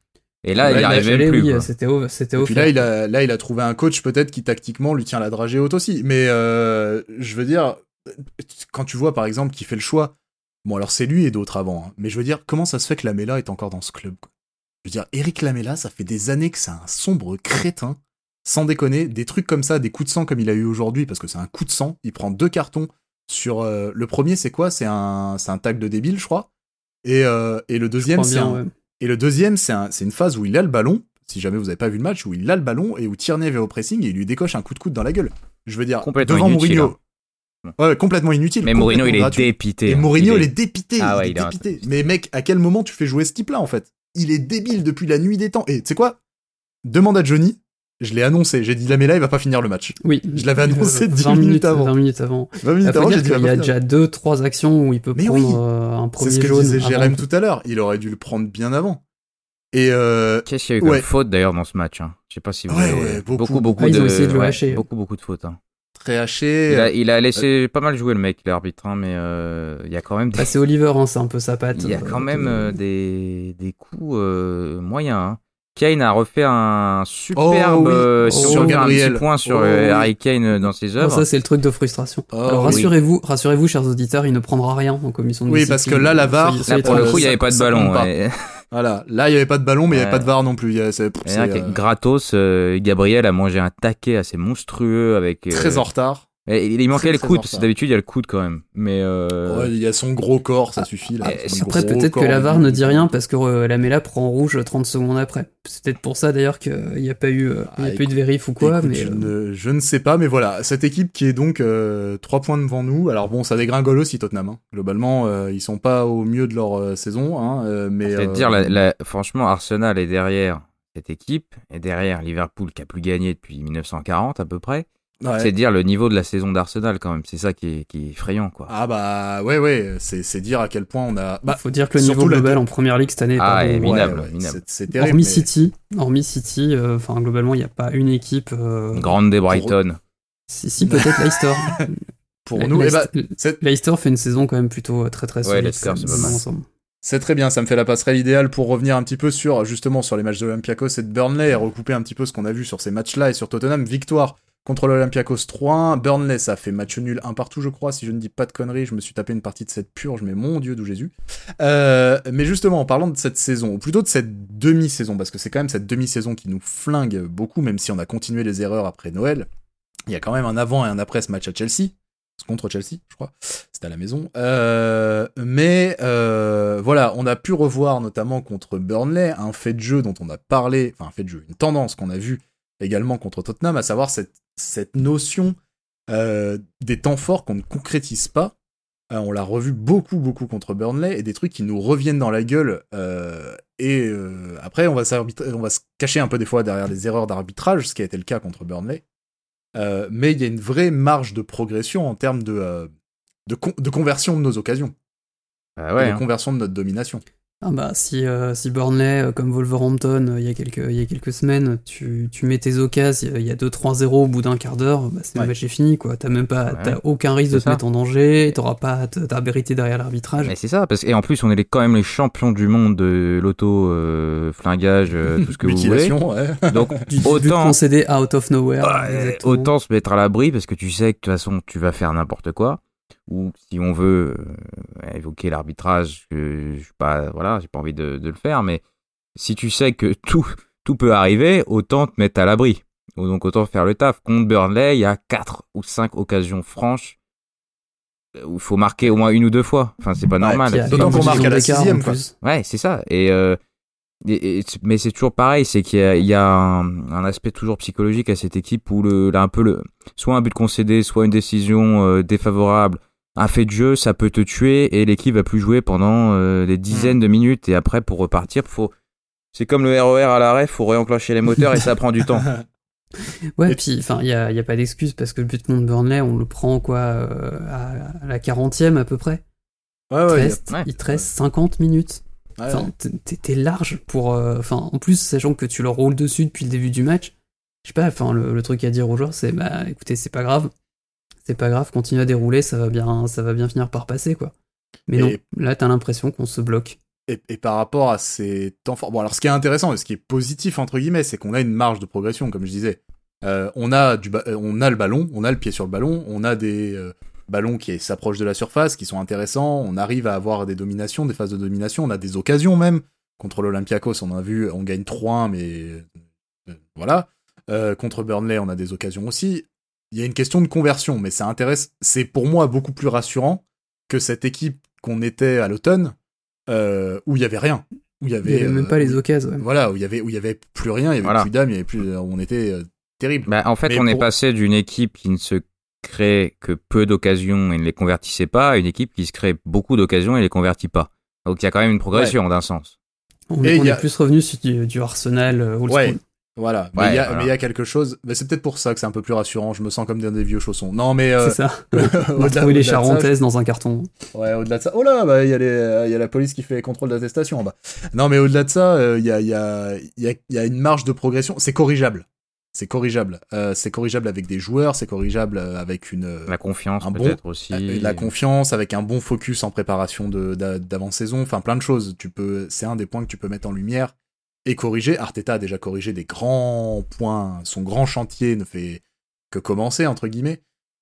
Et là, il n'y arrivait plus. Oui, c'était c'était Et puis là, il a, là, il a trouvé un coach peut-être qui tactiquement lui tient la dragée haute aussi. Mais euh, je veux dire, quand tu vois par exemple qu'il fait le choix Bon, alors c'est lui et d'autres avant, hein. mais je veux dire, comment ça se fait que Lamela est encore dans ce club quoi? Je veux dire, Eric Lamela, ça fait des années que c'est un sombre crétin, sans déconner, des trucs comme ça, des coups de sang comme il a eu aujourd'hui, parce que c'est un coup de sang, il prend deux cartons sur... Euh, le premier, c'est quoi? C'est un, un tag de débile, je crois. Et, euh, et le deuxième, c'est Et le deuxième, c'est un, une phase où il a le ballon, si jamais vous avez pas vu le match, où il a le ballon et où Tierney va au pressing et il lui décoche un coup de coude dans la gueule. Je veux dire, devant Mourinho, hein. Ouais, complètement inutile. Mais Mourinho, il est dépité. Et hein. Mourinho, il est, dépité. Ah il est dépité. Mais mec, à quel moment tu fais jouer ce type-là, en fait? Il est débile depuis la nuit des temps. Et tu sais quoi? Demande à Johnny. Je l'ai annoncé. J'ai dit, là, mais là, il va pas finir le match. Oui. Je l'avais annoncé 10 euh, minutes, avant. 20 minutes avant. 20 minutes avant, j'ai dit, il y a déjà deux, trois actions où il peut prendre euh, un premier jaune. C'est ce que disait Jérém tout à l'heure. Il aurait dû le prendre bien avant. Et euh... Qu'est-ce qu'il y a eu comme faute d'ailleurs dans ce match hein? Je sais pas si vous ouais, ouais, beaucoup, beaucoup, beaucoup, ah, de, beaucoup, beaucoup de fautes. Hein très haché. Il a, laissé pas mal jouer le mec, l'arbitre, hein, mais euh, il y a quand même. Des... Bah, c'est Oliver, hein, c'est un peu sa patte. Il y a euh, quand même euh, des, des coups moyens. Hein. Kane a refait un superbe oh, sur Gabriel. point sur oh Harry Kane dans ses œuvres. ça c'est le truc de frustration. Oh Alors rassurez-vous, rassurez-vous chers auditeurs, il ne prendra rien en commission de Oui, parce que là la VAR, pour le coup, il n'y avait pas de ballon. Voilà, là il y avait pas de ballon, mais il y avait pas de VAR non plus. C'est, Gratos, Gabriel a mangé un taquet assez monstrueux avec. Très en retard. Il, manquait le coude, parce que d'habitude il y a le coude quand même. Mais euh... il y a son gros corps, ça suffit là. Après, peut-être que Lavar ne dit rien parce que euh, la Mela prend rouge 30 secondes après. C'est peut-être pour ça d'ailleurs qu'il n'y a pas eu, euh, y a ah, pas eu de vérif ou quoi. mais je, ne, je, ne, sais pas, mais voilà, cette équipe qui est donc 3 euh, points devant nous. Alors bon, ça dégringole aussi Tottenham. Hein. Globalement, ils sont pas au mieux de leur saison, hein, mais. C'est dire, la, franchement, Arsenal est derrière cette équipe, et derrière Liverpool qui a plus gagné depuis 1940 à peu près. C'est dire le niveau de la saison d'Arsenal quand même, c'est ça qui est, qui est, effrayant quoi. Ah bah ouais ouais, c'est dire à quel point on a. Bah, faut dire que le niveau global en première ligue cette année. Ah est minable, C'est terrible. Hormis City, hormis City, euh, enfin globalement il n'y a pas une équipe. Euh, Grande des Brighton. Si si peut-être Leicester. Pour nous, Leicester, eh bah, Leicester fait une saison quand même plutôt euh, très très solide. Ouais, Leicester c'est pas mal. C'est très bien, ça me fait la passerelle idéale pour revenir un petit peu sur justement sur les matchs de l'Olympiakos et de Burnley et recouper un petit peu ce qu'on a vu sur ces matchs-là et sur Tottenham. Victoire Contre l'Olympiakos 3-1, Burnley ça fait match nul un partout je crois, si je ne dis pas de conneries, je me suis tapé une partie de cette purge, mais mon dieu d'où Jésus. Euh, mais justement, en parlant de cette saison, ou plutôt de cette demi-saison, parce que c'est quand même cette demi-saison qui nous flingue beaucoup, même si on a continué les erreurs après Noël, il y a quand même un avant et un après ce match à Chelsea, contre Chelsea, je crois, c'était à la maison. Euh, mais euh, voilà, on a pu revoir notamment contre Burnley un fait de jeu dont on a parlé, enfin un fait de jeu, une tendance qu'on a vue également contre Tottenham, à savoir cette, cette notion euh, des temps forts qu'on ne concrétise pas. Euh, on l'a revu beaucoup, beaucoup contre Burnley, et des trucs qui nous reviennent dans la gueule. Euh, et après, on va, on va se cacher un peu des fois derrière les erreurs d'arbitrage, ce qui a été le cas contre Burnley. mais il y a une vraie marge de progression en termes de, de, conversion de nos occasions. Ah ouais, de hein. conversion de notre domination. Ah bah si, euh, si Burnley, euh, comme Wolverhampton, euh, il y a quelques, il y a quelques semaines, tu, tu mets tes occasions, il y a 2-3-0 au bout d'un quart d'heure, bah, c'est le match est fini quoi. T'as même pas, t'as aucun risque de te mettre en danger, t'auras pas ta vérité derrière l'arbitrage. Mais c'est ça, parce et en plus on est les, quand même les champions du monde de l'auto flingage, tout ce que vous voulez. Ouais. Donc autant concéder out of nowhere. autant se mettre à l'abri parce que tu sais que de toute façon tu vas faire n'importe quoi. Ou si on veut évoquer l'arbitrage, je, je pas, voilà, j'ai pas envie de, de, le faire, mais si tu sais que tout, tout peut arriver, autant te mettre à l'abri. Donc autant faire le taf. Contre Burnley, il y a quatre ou cinq occasions franches où il faut marquer au moins une ou deux fois. Enfin, c'est pas normal. D'autant qu'on marque à la sixième. Ouais, c'est ça. Et, euh, mais c'est toujours pareil, c'est qu'il y a, un, aspect toujours psychologique à cette équipe où le, là, un peu le, soit un but concédé, soit une décision euh, défavorable, un fait de jeu, ça peut te tuer et l'équipe va plus jouer pendant euh, des dizaines hmm. de minutes et après pour repartir, faut, c'est comme le RER à l'arrêt, faut réenclencher les moteurs et ça prend du temps. Ouais, et puis enfin, il y a, y a, pas d'excuse parce que le but contre Burnley, on le prend quoi euh, à, la 40e à peu près. Ouais, ouais, il te reste 50 minutes. Enfin, t'es large pour. Euh, enfin, en plus, sachant que tu leur roules dessus depuis le début du match, je sais pas, enfin, le, truc à dire aux joueurs, c'est bah écoutez, c'est pas grave. C'est pas grave, continue à dérouler, ça va bien, ça va bien finir par passer, quoi. Mais non, là, t'as l'impression qu'on se bloque. Et, par rapport à ces temps forts. Bon, alors ce qui est intéressant et ce qui est positif, entre guillemets, c'est qu'on a une marge de progression, comme je disais. Euh, on, a du euh, on a le ballon, on a le pied sur le ballon, on a des euh, ballons qui s'approchent de la surface, qui sont intéressants, on arrive à avoir des dominations, des phases de domination, on a des occasions même. Contre l'Olympiakos, on a vu, on gagne 3-1, mais voilà. contre Burnley, on a des occasions aussi. Il y a une question de conversion, mais ça intéresse. C'est pour moi beaucoup plus rassurant que cette équipe qu'on était à l'automne, euh, où il y avait rien. Où il y avait, même pas les euh, occasions. Voilà, où il y avait où il y avait plus rien, il y avait plus d'âme, il y avait plus, on était euh, terrible. Bah, en fait, on est passé d'une équipe qui ne se crée que peu d'occasions et ne les convertissait pas à une équipe qui se crée beaucoup d'occasions et les convertit pas. Donc il y a quand même une progression d'un sens. On, est plus revenu sur du, Arsenal old ouais. Voilà, mais il y, a quelque chose. Mais c'est peut-être pour ça que c'est un peu plus rassurant. Je me sens comme dans des vieux chaussons. Non, mais euh, c'est ça. On a trouvé les charentaises dans un carton. Ouais, au-delà de ça. Oh là, bah il y, a y a la police qui fait les contrôles d'attestation en bas. Non, mais au-delà de ça, euh, il y, a, y, a, y, a, une marge de progression. C'est corrigeable. C'est corrigeable. Euh, c'est corrigeable avec des joueurs. C'est corrigeable avec une la confiance peut-être aussi. La confiance avec un bon focus en préparation de d'avant-saison. Enfin, plein de choses. Tu peux. C'est un des points que tu peux mettre en lumière et corrigé. Arteta a déjà corrigé des grands points. Son grand chantier ne fait que commencer, entre guillemets.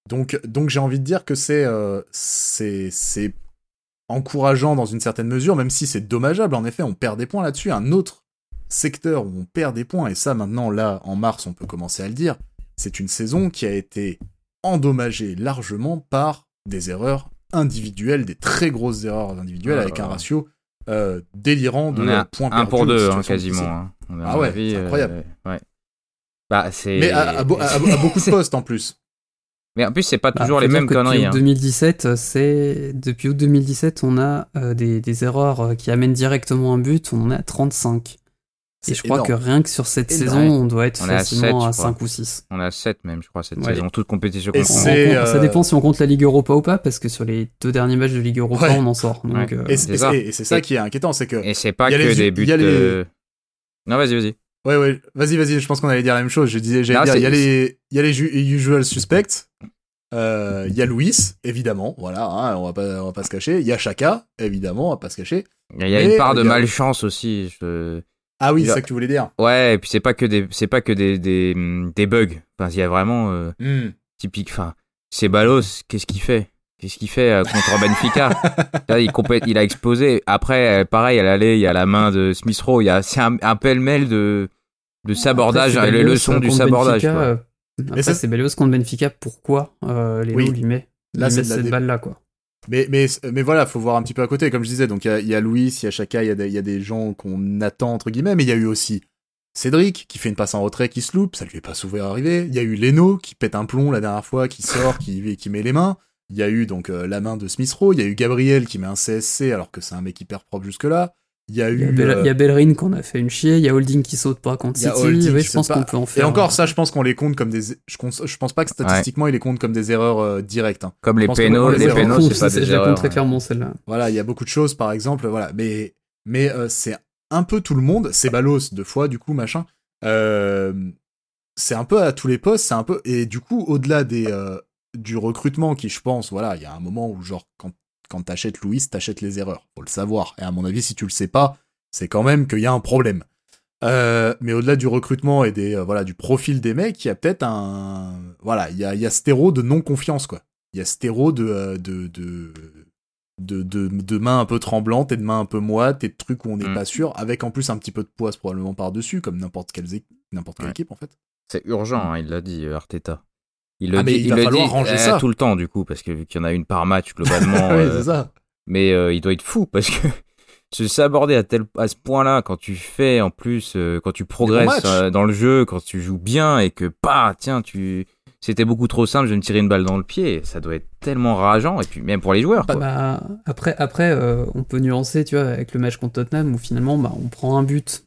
Donc, donc j'ai envie de dire que c'est euh, c'est encourageant dans une certaine mesure, même si c'est dommageable. En effet, on perd des points là-dessus. Un autre secteur où on perd des points, et ça maintenant, là, en mars, on peut commencer à le dire, c'est une saison qui a été endommagée largement par des erreurs individuelles, des très grosses erreurs individuelles, avec un ratio euh, délirant de points Un pour deux, hein, quasiment. Hein. Ah ouais, c'est incroyable. Euh, ouais. Bah, Mais à, beaucoup de postes en plus. Mais en plus, c'est pas bah, toujours les mêmes conneries. Depuis 2017, hein. c'est depuis août 2017, on a euh, des, des, erreurs qui amènent directement un but. On en a 35. Et je crois que rien que sur cette saison, on doit être facilement à, 5 ou 6. On a 7 même, je crois, cette saison, toute compétition Ça euh, dépend si on compte la Ligue Europa ou pas, parce que sur les deux derniers matchs de Ligue Europa, on en sort. Donc, euh, Et c'est ça. qui est inquiétant, c'est que... Et c'est pas que des buts de... Non, vas-y, vas-y. Ouais, ouais, vas-y, vas-y, je pense qu'on allait dire la même chose. Je disais, j'allais dire, il y a les, il y a les usual suspects, euh, il y a Louis, évidemment, voilà, hein, on, va pas, on va pas se cacher. Il y a Chaka, évidemment, on va pas se cacher. Il y a une part de malchance aussi. Je... Ah oui, c'est ça que tu voulais dire. Ouais, et puis c'est pas que des, c'est pas que des, des, des bugs. Enfin, il y a vraiment euh, hmm. typique. Enfin, c'est Balos, qu'est-ce qu'il fait? Qu'est-ce qu'il fait euh, contre Benfica il, il a explosé. Après, euh, pareil, à l'aller, il y a la main de Smith Rowe. Il y a, c'est un, un pêle-mêle de, de sabordage, et les leçons du sabordage. Benfica, après, c'est Balos contre Benfica. Pourquoi les oui. lui met, là, c'est cette balle là, quoi? Mais, mais, mais voilà, faut voir un petit peu à côté, comme je disais. Donc, il y, a Louis, il y a Chaka, il y, a des gens qu'on attend, entre guillemets, mais il y a eu aussi Cédric, qui fait une passe en retrait, qui se loupe, ça lui est pas souvent arrivé. Il y a eu Leno, qui pète un plomb la dernière fois, qui sort, qui, qui met les mains. Il y a eu donc euh, la main de Smith Rowe, il y a eu Gabriel qui met un CSC alors que c'est un mec hyper propre jusque-là. Il y a eu. Il y a, euh, Bellerin qu'on a fait une chier. Il y a Holding qui saute pas contre City. Oui, je pense qu'on peut en faire. Et encore, ça, je pense qu'on les compte comme des. Je, je pense pas que statistiquement, ils les comptent comme des erreurs euh, directes. Hein. Comme les pénaux, les, pénaux, c'est pas des Je compte très clairement celle-là. Voilà, il y a beaucoup de choses, par exemple. Voilà, mais mais euh, c'est un peu tout le monde. C'est Balos deux fois, du coup, machin. c'est un peu à tous les postes. C'est un peu et du coup, au-delà des du recrutement, qui je pense, voilà, il y a un moment où genre quand quand t'achètes Louis, t'achètes les erreurs. Faut le savoir. Et à mon avis, si tu le sais pas, c'est quand même qu'il y a un problème. Euh, mais au-delà du recrutement et des euh, voilà du profil des mecs, il y a peut-être un voilà, il y a, y terreau de non confiance quoi. il y a stéro de, de, de, de, de, mains un peu tremblantes et de mains un peu moites et de trucs où on n'est mm. pas sûr, avec en plus un petit peu de poisse probablement par-dessus, comme n'importe quelle, n'importe quelle équipe en fait. C'est urgent, hein, il l'a dit, Arteta. Il le ah, dit, il, va falloir ranger ça. tout le temps du coup, parce que vu qu'il y en a une par match globalement. c'est ça. Mais il doit être fou parce que se s'aborder à tel à ce point-là quand tu fais en plus euh, quand tu progresses euh, dans le jeu quand tu joues bien et que pas tiens tu c'était beaucoup trop simple je vais me tirer une balle dans le pied ça doit être tellement rageant et puis même pour les joueurs bah, bah, après après euh, on peut nuancer tu vois avec le match contre Tottenham où finalement bah, on prend un but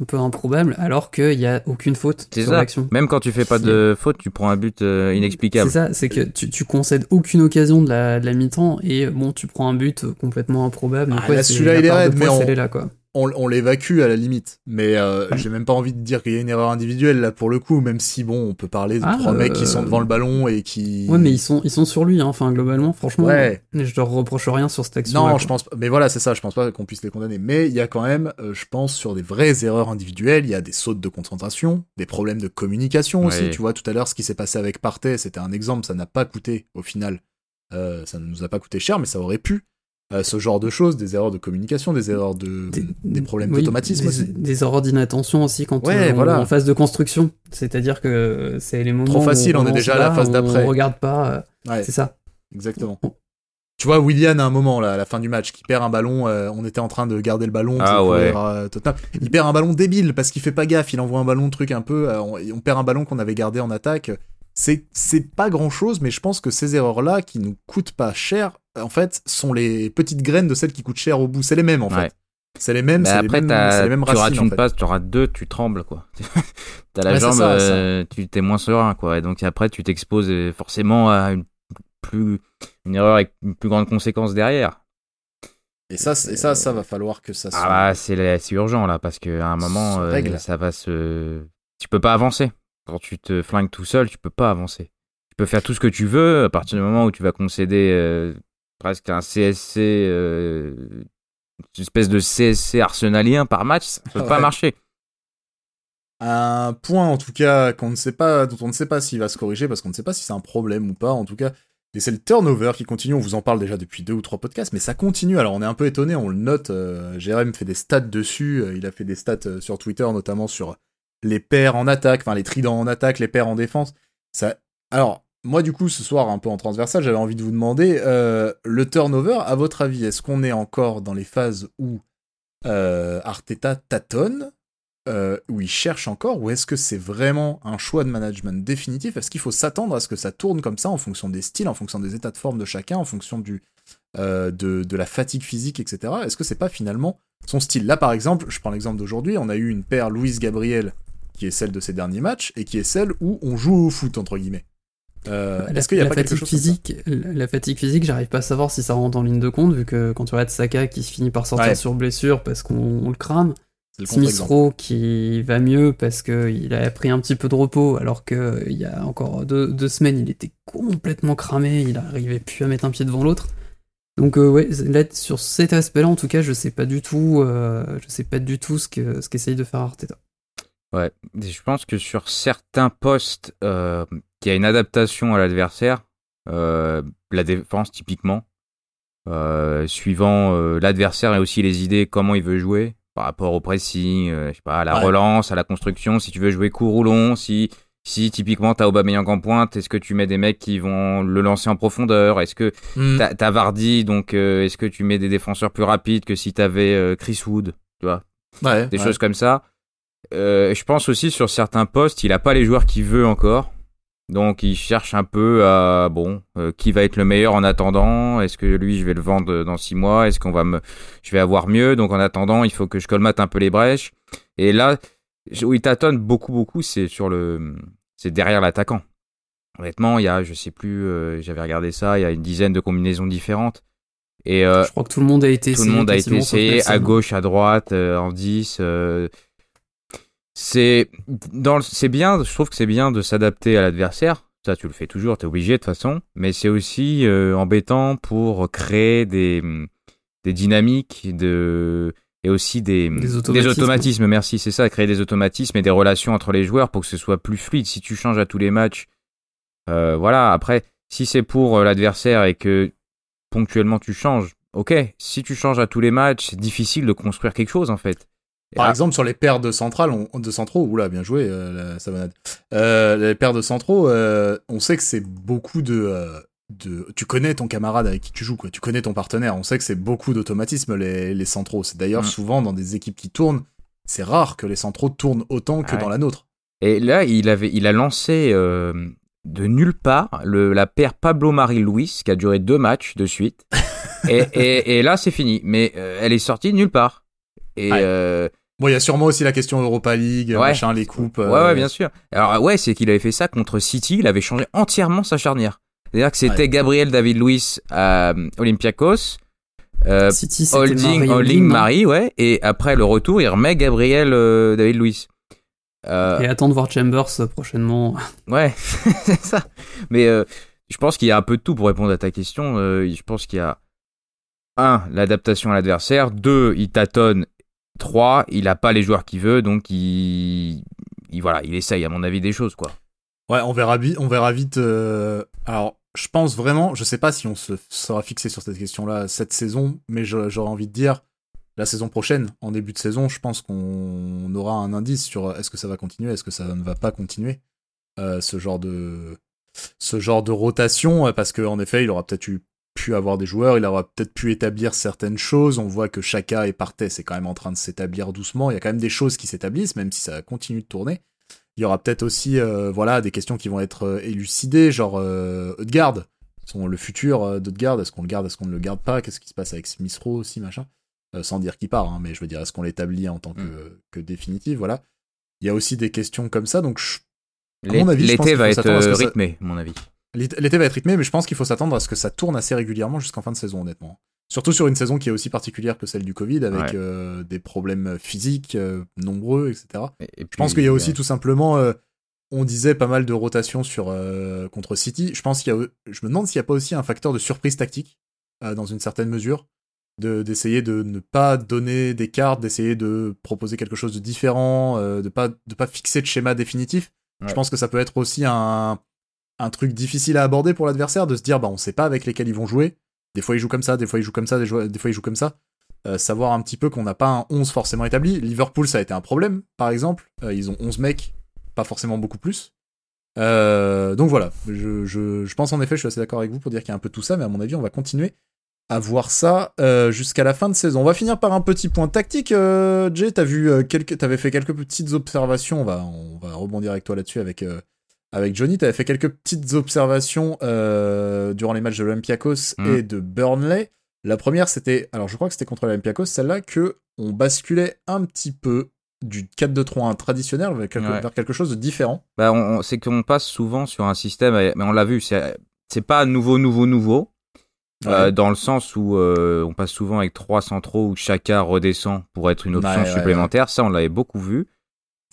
un peu improbable, alors qu'il n'y a aucune faute sur l'action. Même quand tu fais pas de faute, tu prends un but euh, inexplicable. C'est ça, c'est que tu, tu, concèdes aucune occasion de la, de la mi-temps et bon, tu prends un but complètement improbable. Ah, celui-là, il est raide, mais on, là, quoi on, l'évacue à la limite. Mais euh, j'ai même pas envie de dire qu'il y a une erreur individuelle là pour le coup, même si bon, on peut parler de ah, trois mecs qui sont devant le euh, ballon et qui. Ouais, mais ils sont, ils sont sur lui, hein. enfin globalement, franchement. Ouais. Je leur reproche rien sur cette action. Non, je pense. Mais voilà, c'est ça, je pense pas qu'on puisse les condamner. Mais il y a quand même, euh, je pense, sur des vraies erreurs individuelles, il y a des sautes de concentration, des problèmes de communication aussi. Tu vois, tout à l'heure, ce qui s'est passé avec Partey, c'était un exemple, ça n'a pas coûté au final. ça ne nous a pas coûté cher, mais ça aurait pu. Euh, ce genre de choses, des erreurs de communication, des erreurs de des, problèmes d'automatisme aussi. Des erreurs d'inattention aussi quand on, est en phase de construction. C'est-à-dire que c'est les moments trop facile, on, est déjà à la phase d'après. On regarde pas, euh, c'est ça. Exactement. Tu vois, William, à un moment, là, à la fin du match, qui perd un ballon, euh, on était en train de garder le ballon. Ah ouais. il perd un ballon débile parce qu'il fait pas gaffe, il envoie un ballon truc un peu, on, on, perd un ballon qu'on avait gardé en attaque. C'est, pas grand chose, mais je pense que ces erreurs-là, qui nous coûtent pas cher, en fait, sont les petites graines de celles qui coûtent cher au bout. C'est les mêmes, en fait. C'est les mêmes, c'est les, mêmes, les mêmes tu rates une passe, tu auras deux, tu trembles, quoi. t'as la jambe, euh, tu t'es moins serein, quoi. Et donc après, tu t'exposes euh, forcément à une plus, une erreur avec une plus grande conséquence derrière. Et ça, et ça, ça va falloir que ça soit. Ah bah, c'est urgent là, parce qu'à un moment, euh, ça va se. Tu peux pas avancer. Quand tu te flingues tout seul, tu peux pas avancer. Tu peux faire tout ce que tu veux à partir du moment où tu vas concéder presque un CSC, euh, une espèce de CSC arsenalien par match, ça peut pas marcher. Un point en tout cas qu'on ne sait pas, dont on ne sait pas s'il va se corriger parce qu'on ne sait pas si c'est un problème ou pas. En tout cas, et c'est le turnover qui continue. On vous en parle déjà depuis deux ou trois podcasts, mais ça continue. Alors on est un peu étonné, on le note. Euh, Jérém fait des stats dessus. Euh, il a fait des stats sur Twitter, notamment sur les paires en attaque, enfin les tridents en attaque, les paires en défense. Ça, alors moi, du coup, ce soir, un peu en transversal, j'avais envie de vous demander euh, le turnover, à votre avis, est-ce qu'on est encore dans les phases où euh, Arteta tâtonne, euh, où il cherche encore, ou est-ce que c'est vraiment un choix de management définitif? Est-ce qu'il faut s'attendre à ce que ça tourne comme ça en fonction des styles, en fonction des états de forme de chacun, en fonction de, la fatigue physique, etc. Est-ce que c'est pas finalement son style? Là, par exemple, je prends l'exemple d'aujourd'hui, on a eu une paire Louise Gabriel qui est celle de ses derniers matchs et qui est celle où on joue au foot entre guillemets. Euh, est-ce qu'il y a la pas fatigue physique, La fatigue physique, j'arrive pas à savoir si ça rentre en ligne de compte, vu que quand tu regardes Saka qui se finit par sortir sur blessure parce qu'on le crame, Smith Rowe qui va mieux parce qu'il a pris un petit peu de repos, alors qu'il y a encore deux, semaines, il était complètement cramé, il arrivait plus à mettre un pied devant l'autre. Donc euh, ouais, là, sur cet aspect-là, en tout cas, je sais pas du tout, euh, je sais pas du tout ce que ce qu'essaye de faire Arteta. Ouais, je pense que sur certains postes, euh, il y a une adaptation à l'adversaire, euh, la défense typiquement, euh, suivant euh, l'adversaire et aussi les idées, comment il veut jouer par rapport au pressing, je sais pas, à la relance, à la construction, si tu veux jouer court ou long, si si typiquement t'as Aubameyang en pointe, est-ce que tu mets des mecs qui vont le lancer en profondeur? Est-ce que mm. t'as Vardy, donc est-ce que tu mets des défenseurs plus rapides que si t'avais Chris Wood, tu vois? Des choses comme ça. Je pense aussi sur certains postes, il a pas les joueurs qu'il veut encore. Donc il cherche un peu à bon euh, qui va être le meilleur en attendant. Est-ce que lui je vais le vendre dans six mois? Est-ce qu'on va me je vais avoir mieux? Donc en attendant il faut que je colmate un peu les brèches. Et là où il tâtonne beaucoup beaucoup c'est sur le c'est derrière l'attaquant. Honnêtement il y a je sais plus euh, j'avais regardé ça il y a une dizaine de combinaisons différentes. Et euh, je crois que tout le monde a été tout le monde a été essayé à gauche à droite en 10 c'est dans c'est bien je trouve que c'est bien de s'adapter à l'adversaire ça tu le fais toujours tu es obligé de toute façon mais c'est aussi euh, embêtant pour créer des des dynamiques de et aussi des, des automatismes. merci c'est ça créer des automatismes et des relations entre les joueurs pour que ce soit plus fluide si tu changes à tous les matchs euh, voilà après Si c'est pour l'adversaire et que ponctuellement tu changes, ok. Si tu changes à tous les matchs, c'est difficile de construire quelque chose en fait. Par exemple, sur les paires de centrales, de centraux, oula, bien joué, la savonnade. les paires de centraux, on sait que c'est beaucoup de, de, tu connais ton camarade avec qui tu joues, quoi. Tu connais ton partenaire. On sait que c'est beaucoup d'automatisme les, les centraux. C'est d'ailleurs mm. souvent dans des équipes qui tournent, c'est rare que les centraux tournent autant que dans la nôtre. Et là, il avait, il a lancé euh, de nulle part le, la paire Pablo Marie Luis qui a duré deux matchs de suite. et, et, là, c'est fini. Mais euh, elle est sortie de nulle part. Et euh, Bon, il y a sûrement aussi la question Europa League, machin, les coupes. Ouais, ouais, bien sûr. Alors, ouais, c'est qu'il avait fait ça contre City. Il avait changé entièrement sa charnière. C'est-à-dire que c'était Gabriel David Luiz à Olympiakos. Euh, City, Holding, Holding Marie, ouais. Et après le retour, il remet Gabriel David Luiz. Euh, et attends de voir Chambers euh, prochainement. Ouais, c'est ça. Mais euh, je pense qu'il y a un peu de tout pour répondre à ta question. je pense qu'il y a un, l'adaptation à l'adversaire. Deux, il tâtonne. Trois, il a pas les joueurs qu'il veut, donc il... il, voilà, il essaye à mon avis des choses quoi. Ouais, on verra, vite. Alors, je pense vraiment, je sais pas si on se sera fixé sur cette question-là cette saison, mais j'aurais envie de dire, la saison prochaine, en début de saison, je pense qu'on aura un indice sur est-ce que ça va continuer, est-ce que ça ne va pas continuer, euh, ce genre de ce genre de rotation, parce qu'en effet, il aura peut-être pu avoir des joueurs, il aura peut-être pu établir certaines choses. On voit que Chaka et Partey, c'est quand même en train de s'établir doucement. Il y a quand même des choses qui s'établissent, même si ça continue de tourner. Il y aura peut-être aussi, euh, voilà, des questions qui vont être euh, élucidées, genre euh, le futur d'Eudgard, est-ce qu'on le garde, est-ce qu'on ne le garde pas, qu'est-ce qui se passe avec Smith Rowe aussi, machin? Euh, sans dire qu'il part, hein, mais je veux dire, est-ce qu'on l'établit en tant que, mm. que définitive, voilà. Il y a aussi des questions comme ça, donc à mon avis, l'été va être euh, rythmé, mon avis. L'été va être rythmé, mais je pense qu'il faut s'attendre à ce que ça tourne assez régulièrement jusqu'en fin de saison, honnêtement. Surtout sur une saison qui est aussi particulière que celle du Covid, avec euh, des problèmes physiques nombreux, etc. je pense qu'il y a aussi tout simplement, on disait pas mal de rotation sur contre City. Je pense qu'il y a, je me demande s'il n'y a pas aussi un facteur de surprise tactique dans une certaine mesure d'essayer de, ne pas donner des cartes, d'essayer de proposer quelque chose de différent, euh, de pas de pas fixer de schéma définitif. Je pense que ça peut être aussi un, un truc difficile à aborder pour l'adversaire, de se dire bah on sait pas avec lesquels ils vont jouer. Des fois ils jouent comme ça, des fois ils jouent comme ça, des, fois ils jouent comme ça. Euh, savoir un petit peu qu'on n'a pas un 11 forcément établi. Liverpool ça a été un problème par exemple. Euh, ils ont 11 mecs, pas forcément beaucoup plus. donc voilà, je, pense en effet, je suis assez d'accord avec vous pour dire qu'il y a un peu tout ça, mais à mon avis, on va continuer à voir ça euh, jusqu'à la fin de saison. On va finir par un petit point tactique. Euh, Jay, t'as vu euh, quelques, t'avais fait quelques petites observations. On va, on va rebondir avec toi là-dessus avec avec Johnny. T'avais fait quelques petites observations durant les matchs de l'Olympiakos mm. et de Burnley. La première, c'était, alors je crois que c'était contre l'Olympiakos, celle-là que on basculait un petit peu du 4-2-3-1 traditionnel vers quelque, chose de différent. Bah, c'est qu'on passe souvent sur un système, mais on l'a vu, c'est, c'est pas nouveau, nouveau, nouveau euh, dans le sens où euh, on passe souvent avec trois centraux où chacun redescend pour être une option supplémentaire. Ça, on l'avait beaucoup vu.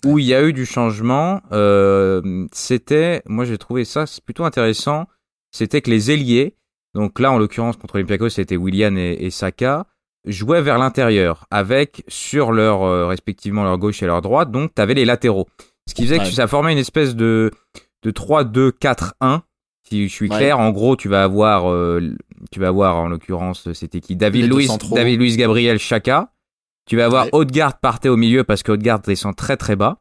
Où il y a eu du changement, euh, c'était, moi j'ai trouvé ça plutôt intéressant, c'était que les ailiers, donc là en l'occurrence contre Olympiakos c'était Willian et, Saka, jouaient vers l'intérieur avec sur leur respectivement leur gauche et leur droite, donc tu avais les latéraux. Ce qui faisait que ça formait une espèce de, de 3-2-4-1 si je suis clair, en gros, tu vas avoir, euh, tu vas avoir en l'occurrence, c'était qui? David Luiz, David Luiz Gabriel Chaka. Tu vas avoir ouais. partait au milieu parce que descend très très bas.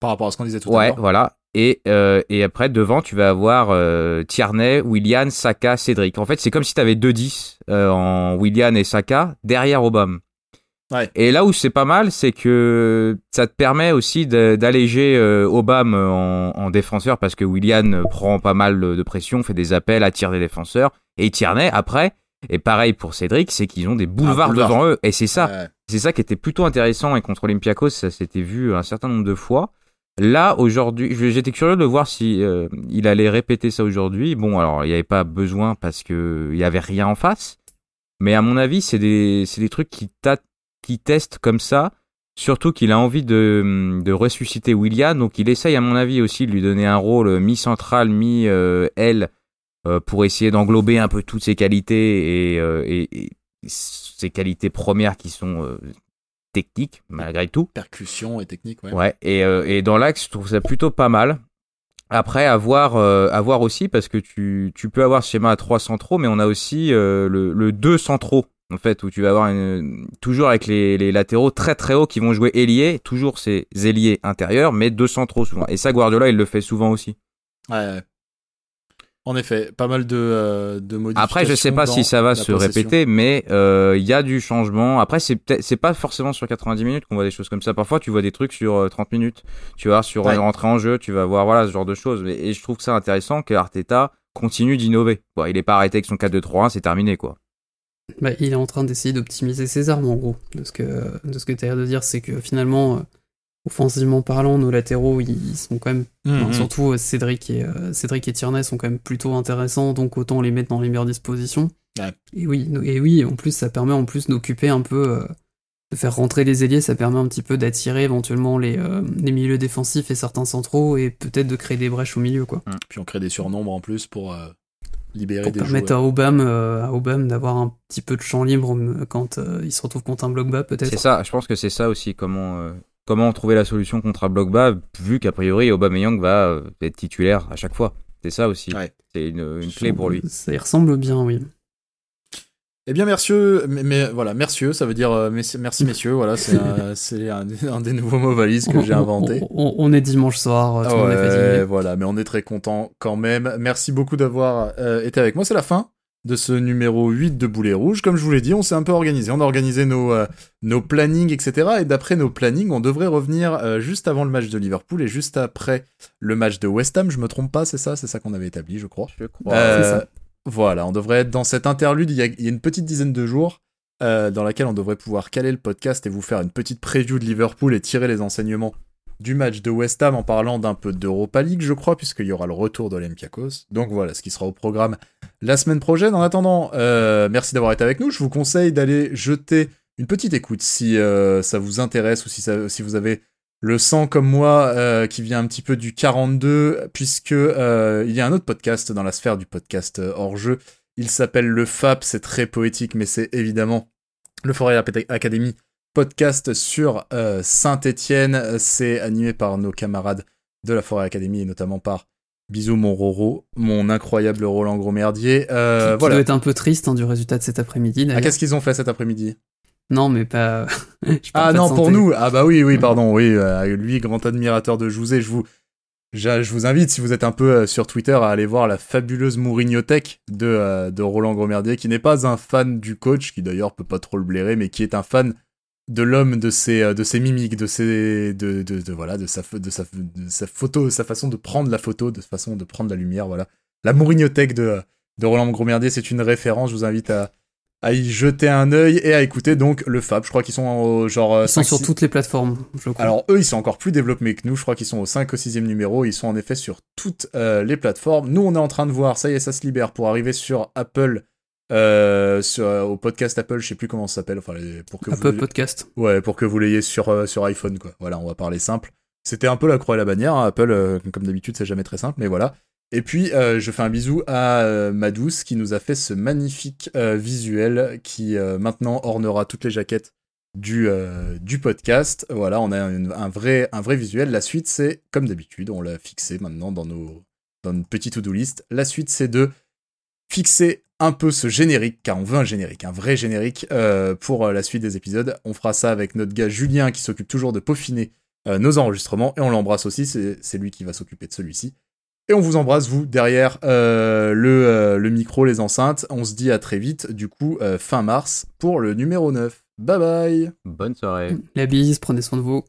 Par rapport à ce qu'on disait tout à l'heure. Ouais, voilà. Et, euh, et après, devant, tu vas avoir euh, Tierney, Willian, Saka, Cédric. En fait, c'est comme si tu avais deux 10 euh, en Willian et Saka derrière Obama. Et là où c'est pas mal, c'est que ça te permet aussi d'alléger euh, Obama en, défenseur parce que Willian prend pas mal de pression, fait des appels, attire des défenseurs. Et Tierney, après, et pareil pour Cédric, c'est qu'ils ont des boulevards devant eux. Et c'est ça. C'est ça qui était plutôt intéressant. Et contre Olympiakos, ça s'était vu un certain nombre de fois. Là, aujourd'hui, j'étais curieux de voir si euh, il allait répéter ça aujourd'hui. Bon, alors, il n'y avait pas besoin parce qu'il n'y avait rien en face. Mais à mon avis, c'est des, trucs qui tâtent qui teste comme ça. Surtout qu'il a envie de, ressusciter William, donc il essaye à mon avi aussi de lui donner un rôle mi-central, mi-aile, euh, pour essayer d'englober un peu toutes ses qualités et, euh, ses qualités premières qui sont euh, techniques malgré tout. Percussion et technique, ouais. Ouais, et, et dans l'axe, je trouve ça plutôt pas mal. Après, avoir, avoir aussi, parce que tu, tu peux avoir ce schéma à trois centraux, mais on a aussi le, le deux centraux en fait, où tu vas avoir une, toujours avec les, latéraux très très hauts qui vont jouer ailier, toujours ces ailiers intérieurs, mais deux centraux souvent. Et ça, Guardiola, il le fait souvent aussi. Ouais. En effet, pas mal de, euh, de modifications. Après, je sais pas si ça va se répéter, mais euh, il y a du changement. Après, c'est c'est pas forcément sur 90 minutes qu'on voit des choses comme ça. Parfois, tu vois des trucs sur 30 euh, minutes. Tu vas sur une rentrée en jeu, tu vas voir voilà ce genre de choses. Et, je trouve que c'est intéressant que Arteta continue d'innover. Bon, il est pas arrêté avec son 4-2-3-1, c'est terminé quoi. Bah, il est en train d'essayer d'optimiser ses armes, en gros. De ce que, de ce que tu as de dire, c'est que finalement, euh, offensivement parlant, nos latéraux, ils sont quand même. Mhm. surtout euh, Cédric et, euh, Cédric et Tierney sont quand même plutôt intéressants, donc autant les mettre dans les meilleures dispositions. Et, oui, et oui, en plus, ça permet en plus d'occuper un peu. de faire rentrer les ailiers, ça permet un petit peu d'attirer éventuellement les, les, milieux défensifs et certains centraux et peut-être de créer des brèches au milieu. Quoi. Puis on crée des surnombres en plus pour libérer pour permettre à Obama, euh, à d'avoir un petit peu de champ libre euh, quand euh, il se retrouve contre un bloc bas peut-être. C'est ça, je pense que c'est ça aussi comment comment trouver la solution contre un bloc bas vu qu'a priori Aubameyang va être titulaire à chaque fois. C'est ça aussi. C'est une, une clé pour lui. Ça y ressemble bien, oui. Eh bien, merci, mais, voilà, merci, ça veut dire euh, merci, messieurs, voilà, c'est un, un, des nouveaux mots valises que j'ai inventé. On, est dimanche soir, tout ouais, voilà, mais on est très content quand même. Merci beaucoup d'avoir euh, été avec moi, c'est la fin de ce numéro 8 de Boulet Rouge. Comme je vous l'ai dit, on s'est un peu organisé, on a organisé nos, euh, nos plannings, etc. Et d'après nos plannings, on devrait revenir juste avant le match de Liverpool et juste après le match de West Ham, je me trompe pas, c'est ça, c'est ça qu'on avait établi, je crois. Je crois. Ça. Voilà, on devrait être dans cette interlude, il y a, une petite dizaine de jours, euh, dans laquelle on devrait pouvoir caler le podcast et vous faire une petite preview de Liverpool et tirer les enseignements du match de West Ham en parlant d'un peu d'Europa League, je crois, puisqu'il y aura le retour d'Olympiakos. Donc voilà, ce qui sera au programme la semaine prochaine. En attendant, euh, merci d'avoir été avec nous. Je vous conseille d'aller jeter une petite écoute si euh, ça vous intéresse ou si, vous avez le sang comme moi euh, qui vient un petit peu du 42 puisque il y a un autre podcast dans la sphère du podcast hors jeu. Il s'appelle le FAP, c'est très poétique mais c'est évidemment le Forêt Academy podcast sur Saint-Étienne, c'est animé par nos camarades de la Forêt Academy et notamment par Bisous mon Roro, mon incroyable Roland Grosmerdier. Euh, qui, voilà. doit être un peu triste hein, du résultat de cet après-midi. Ah, qu'est-ce qu'ils ont fait cet après-midi? Non, mais pas. ah non, pour nous. Ah bah oui, oui, pardon, oui. Euh, lui, grand admirateur de Jouzé, je vous, je, vous invite, si vous êtes un peu euh, sur Twitter, à aller voir la fabuleuse Mourignothèque de, euh, de Roland Gromerdier, qui n'est pas un fan du coach, qui d'ailleurs peut pas trop le blairer, mais qui est un fan de l'homme, de ses, de ses mimiques, de ses, de, de, voilà, de sa, de sa, de sa photo, de sa façon de prendre la photo, de sa façon de prendre la lumière, voilà. La Mourignothèque de, de Roland Gromerdier, c'est une référence. Je vous invite à, à y jeter un œil et à écouter donc le Fab. Je crois qu'ils sont au genre. Euh, ils sont sur toutes les plateformes, je crois. Alors eux, ils sont encore plus développés que nous. Je crois qu'ils sont au 5 ou 6 numéro. Ils sont en effet sur toutes euh, les plateformes. Nous, on est en train de voir, ça y est, ça se libère pour arriver sur Apple. Euh, sur, au podcast Apple, je sais plus comment ça s'appelle. Enfin, pour que Apple Podcast. Ouais, pour que vous l'ayez sur, sur iPhone, quoi. Voilà, on va parler simple. C'était un peu la croix et la bannière. Hein. Apple, comme d'habitude, c'est jamais très simple, mais voilà. Et puis, euh, je fais un bisou à euh, Madouce qui nous a fait ce magnifique euh, visuel qui maintenant ornera toutes les jaquettes du, du podcast. Voilà, on a un, vrai, un vrai visuel. La suite, c'est comme d'habitude, on l'a fixé maintenant dans, nos, dans notre petite to-do list. La suite, c'est de fixer un peu ce générique, car on veut un générique, un vrai générique pour la suite des épisodes. On fera ça avec notre gars Julien qui s'occupe toujours de peaufiner nos enregistrements et on l'embrasse aussi, c'est lui qui va s'occuper de celui-ci. Et on vous embrasse, vous, derrière euh, le, euh, le, micro, les enceintes. On se dit à très vite, du coup, euh, fin mars, pour le numéro 9. Bye bye Bonne soirée. La bise, prenez soin de vous.